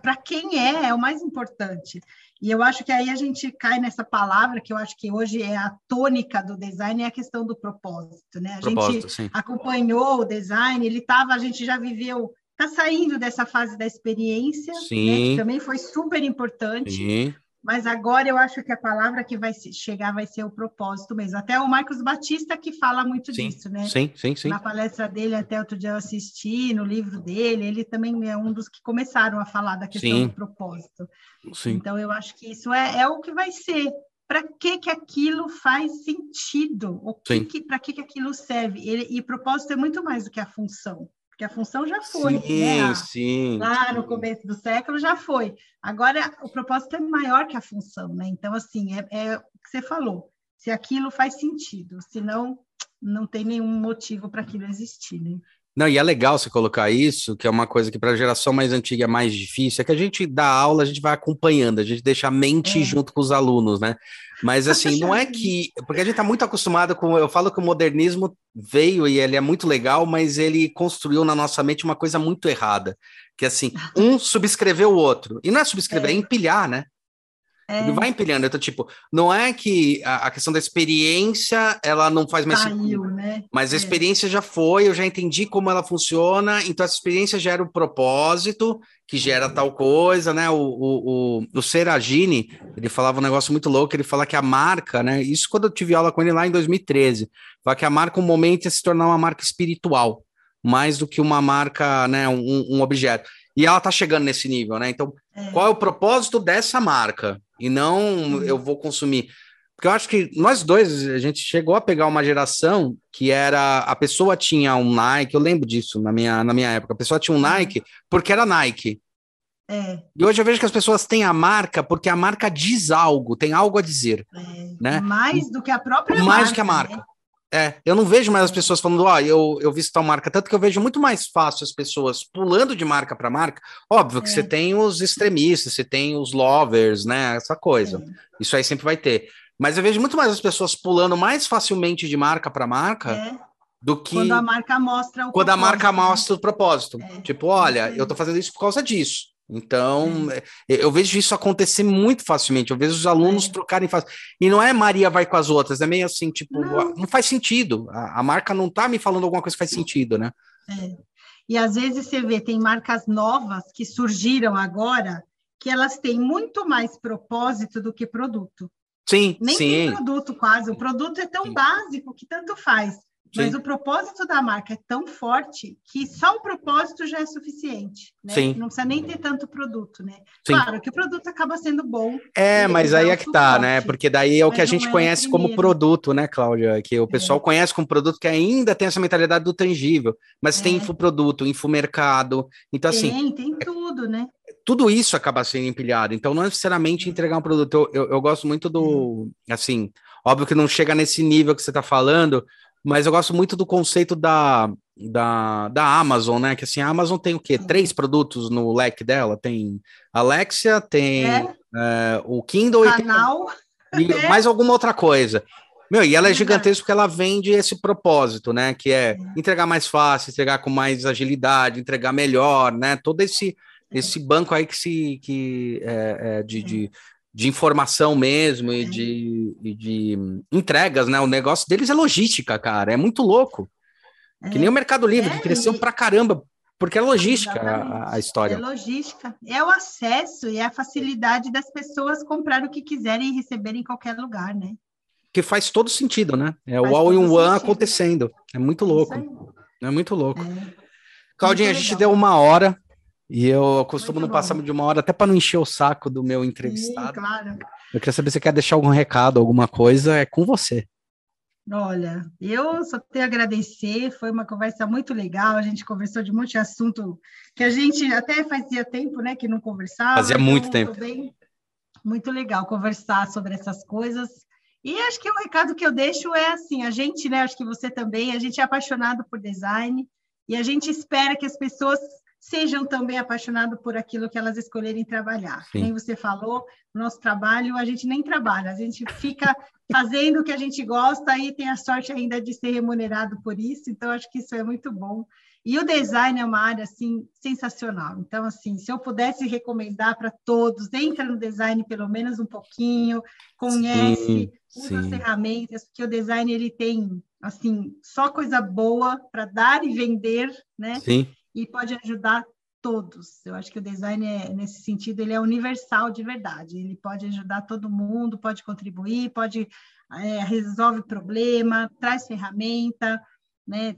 Speaker 1: para quem é, é o mais importante. E eu acho que aí a gente cai nessa palavra que eu acho que hoje é a tônica do design, é a questão do propósito, né? A propósito, gente sim. acompanhou o design, ele estava, a gente já viveu, está saindo dessa fase da experiência, né? que também foi super importante. Sim. Mas agora eu acho que a palavra que vai chegar vai ser o propósito mesmo. Até o Marcos Batista que fala muito
Speaker 2: sim,
Speaker 1: disso, né?
Speaker 2: Sim, sim, sim.
Speaker 1: Na palestra dele, até outro dia eu assisti, no livro dele, ele também é um dos que começaram a falar da questão sim. do propósito. Sim. Então eu acho que isso é, é o que vai ser. Para que que aquilo faz sentido? Que, para que que aquilo serve? Ele, e propósito é muito mais do que a função porque a função já foi.
Speaker 2: Sim,
Speaker 1: né?
Speaker 2: sim.
Speaker 1: Lá no começo do século já foi. Agora, o propósito é maior que a função, né? Então, assim, é, é o que você falou. Se aquilo faz sentido, senão não tem nenhum motivo para aquilo existir, né?
Speaker 2: Não, e é legal você colocar isso, que é uma coisa que para a geração mais antiga é mais difícil, é que a gente dá aula, a gente vai acompanhando, a gente deixa a mente é. junto com os alunos, né? Mas assim, não é que. Porque a gente está muito acostumado com. Eu falo que o modernismo veio e ele é muito legal, mas ele construiu na nossa mente uma coisa muito errada. Que assim, um subscreveu o outro. E não é subscrever, é, é empilhar, né? É. Vai empilhando, então, tipo, não é que a, a, questão da experiência ela não faz mais
Speaker 1: Caiu, sentido, né?
Speaker 2: mas a é. experiência já foi, eu já entendi como ela funciona, então essa experiência gera o um propósito, que gera tal coisa, né? O, o, o, o Seragini, ele falava um negócio muito louco, ele fala que a marca, né? Isso quando eu tive aula com ele lá em 2013, fala que a marca, um momento, é se tornar uma marca espiritual, mais do que uma marca, né? Um, um objeto. E ela tá chegando nesse nível, né? Então, é. qual é o propósito dessa marca? E não eu vou consumir. Porque eu acho que nós dois, a gente chegou a pegar uma geração que era. A pessoa tinha um Nike, eu lembro disso na minha, na minha época. A pessoa tinha um Nike porque era Nike. É. E hoje eu vejo que as pessoas têm a marca porque a marca diz algo, tem algo a dizer. É. Né?
Speaker 1: Mais do que a própria
Speaker 2: Mais
Speaker 1: marca.
Speaker 2: do que a marca. Né? É, eu não vejo mais as pessoas falando, ó, oh, eu, eu vi tal marca, tanto que eu vejo muito mais fácil as pessoas pulando de marca para marca. Óbvio que é. você tem os extremistas, você tem os lovers, né? Essa coisa. É. Isso aí sempre vai ter. Mas eu vejo muito mais as pessoas pulando mais facilmente de marca para marca é. do que.
Speaker 1: Quando a marca mostra o
Speaker 2: Quando a marca né? mostra o propósito. É. Tipo, olha, eu tô fazendo isso por causa disso. Então, é. eu vejo isso acontecer muito facilmente. Eu vejo os alunos é. trocarem fácil. E não é Maria vai com as outras, é meio assim, tipo, não, não faz sentido. A, a, marca não tá me falando alguma coisa que faz sentido, né?
Speaker 1: É. E às vezes você vê, tem marcas novas que surgiram agora que elas têm muito mais propósito do que produto.
Speaker 2: Sim,
Speaker 1: Nem
Speaker 2: sim.
Speaker 1: tem produto quase. O produto é tão sim. básico que tanto faz. Mas Sim. o propósito da marca é tão forte que só o propósito já é suficiente. Né?
Speaker 2: Sim.
Speaker 1: Não precisa nem ter tanto produto, né? Sim. Claro que o produto acaba sendo bom.
Speaker 2: É, mas aí é que tá, né? Porque daí é o que a gente é conhece como produto, né, Cláudia? Que o pessoal é. conhece como produto que ainda tem essa mentalidade do tangível, mas é. tem infoproduto, infomercado. Então,
Speaker 1: tem,
Speaker 2: assim.
Speaker 1: Tem tudo, né?
Speaker 2: Tudo isso acaba sendo empilhado. Então, não é necessariamente entregar um produto. Eu, eu, eu gosto muito do. Assim, óbvio que não chega nesse nível que você está falando, mas eu gosto muito do conceito da, da, da Amazon, né? Que assim, a Amazon tem o quê? Três produtos no leque dela? Tem Alexia, tem é. É, o Kindle
Speaker 1: Canal.
Speaker 2: e, tem, e é. mais alguma outra coisa. Meu, e ela é gigantesca porque ela vende esse propósito, né? Que é entregar mais fácil, entregar com mais agilidade, entregar melhor, né? Todo esse, esse banco aí que se que é, é de, de, de informação mesmo e de, e de entregas, né? O negócio deles é logística, cara. É muito louco. É. Que nem o Mercado Livre, é, que cresceu pra caramba, porque é logística a, a, história. É
Speaker 1: logística, é o acesso e a facilidade das pessoas comprar o que quiserem e receberem em qualquer lugar, né?
Speaker 2: Que faz todo sentido, né? É faz o all in one acontecendo. É muito louco. É muito louco. É. Claudinha, a gente deu uma hora. E eu costumo não passar de uma hora até para não encher o saco do meu entrevistado.
Speaker 1: Sim, claro.
Speaker 2: Eu queria saber se você quer deixar algum recado, alguma coisa, é com você.
Speaker 1: Olha, eu só tenho a agradecer, foi uma conversa muito legal, a gente conversou de um monte de assunto que a gente até fazia tempo, né, que não conversava.
Speaker 2: Fazia então, muito tempo.
Speaker 1: Bem, muito legal conversar sobre essas coisas. E acho que o recado que eu deixo é assim, a gente, né, acho que você também, a gente é apaixonado por design e a gente espera que as pessoas sejam também apaixonados por aquilo que elas escolherem trabalhar. Sim. Como você falou, o nosso trabalho, a gente nem trabalha, a gente fica fazendo o que a gente gosta e tem a sorte ainda de ser remunerado por isso, então acho que isso é muito bom. E o design é uma área assim sensacional. Então assim, se eu pudesse recomendar para todos, entra no design pelo menos um pouquinho, conhece, sim, usa sim. as ferramentas, porque o design ele tem assim só coisa boa para dar e vender, né?
Speaker 2: Sim
Speaker 1: e pode ajudar todos. Eu acho que o design, é, nesse sentido, ele é universal de verdade. Ele pode ajudar todo mundo, pode contribuir, pode é, resolve problema, traz ferramenta, né?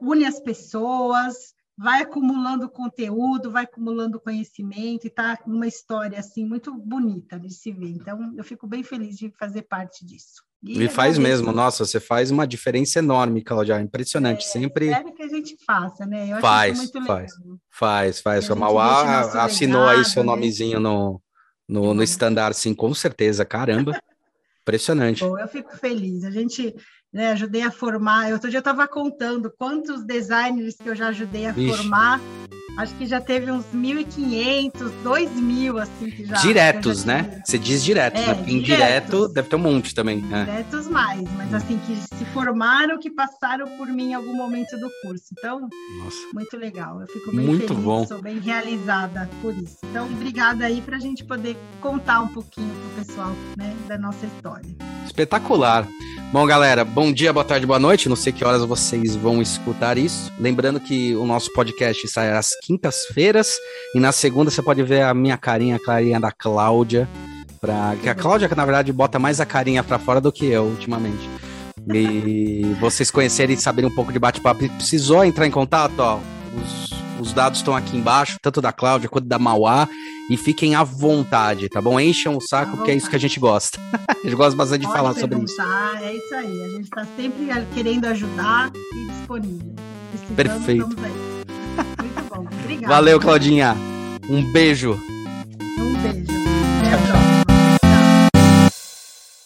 Speaker 1: une as pessoas, vai acumulando conteúdo, vai acumulando conhecimento e está numa história assim muito bonita de se ver. Então, eu fico bem feliz de fazer parte disso.
Speaker 2: E, faz mesmo, nossa, você faz uma diferença enorme, Claudia, impressionante, é, sempre.
Speaker 1: Espero que a gente faça, né?
Speaker 2: Eu faz, faz, faz, faz. O Mauá assinou legado, aí seu né? nomezinho no, no, no estandar, sim, com certeza, caramba. Impressionante.
Speaker 1: Bom, eu fico feliz. A gente né, ajudei a formar. Outro dia eu estava contando quantos designers que eu já ajudei a formar. Acho que já teve uns 1.500, 2.000, assim, que já.
Speaker 2: Diretos, já né? Você diz direto, é, né? Indireto deve ter um monte também.
Speaker 1: Né? Diretos mais, mas assim, que se formaram, que passaram por mim em algum momento do curso. Então, Nossa. muito legal. Eu fico bem muito feliz, bom. sou bem realizada por isso. Então, obrigada aí para a gente poder contar um pouquinho para o pessoal né, da nossa história.
Speaker 2: Espetacular. Bom, galera, bom dia, boa tarde, boa noite. Não sei que horas vocês vão escutar isso. Lembrando que o nosso podcast sai às quintas-feiras e na segunda você pode ver a minha carinha, a carinha da Cláudia. Pra... Que a Cláudia, que na verdade bota mais a carinha para fora do que eu ultimamente. E vocês conhecerem e saberem um pouco de bate-papo. Precisou entrar em contato, ó. Os os dados estão aqui embaixo, tanto da Cláudia quanto da Mauá. E fiquem à vontade, tá bom? Encham o saco, porque é isso que a gente gosta. a gente gosta bastante de falar sobre isso.
Speaker 1: É isso aí. A gente está sempre querendo ajudar e disponível.
Speaker 2: Perfeito. Obrigada. Valeu, Claudinha. Um beijo.
Speaker 1: Um beijo. Tchau, tchau.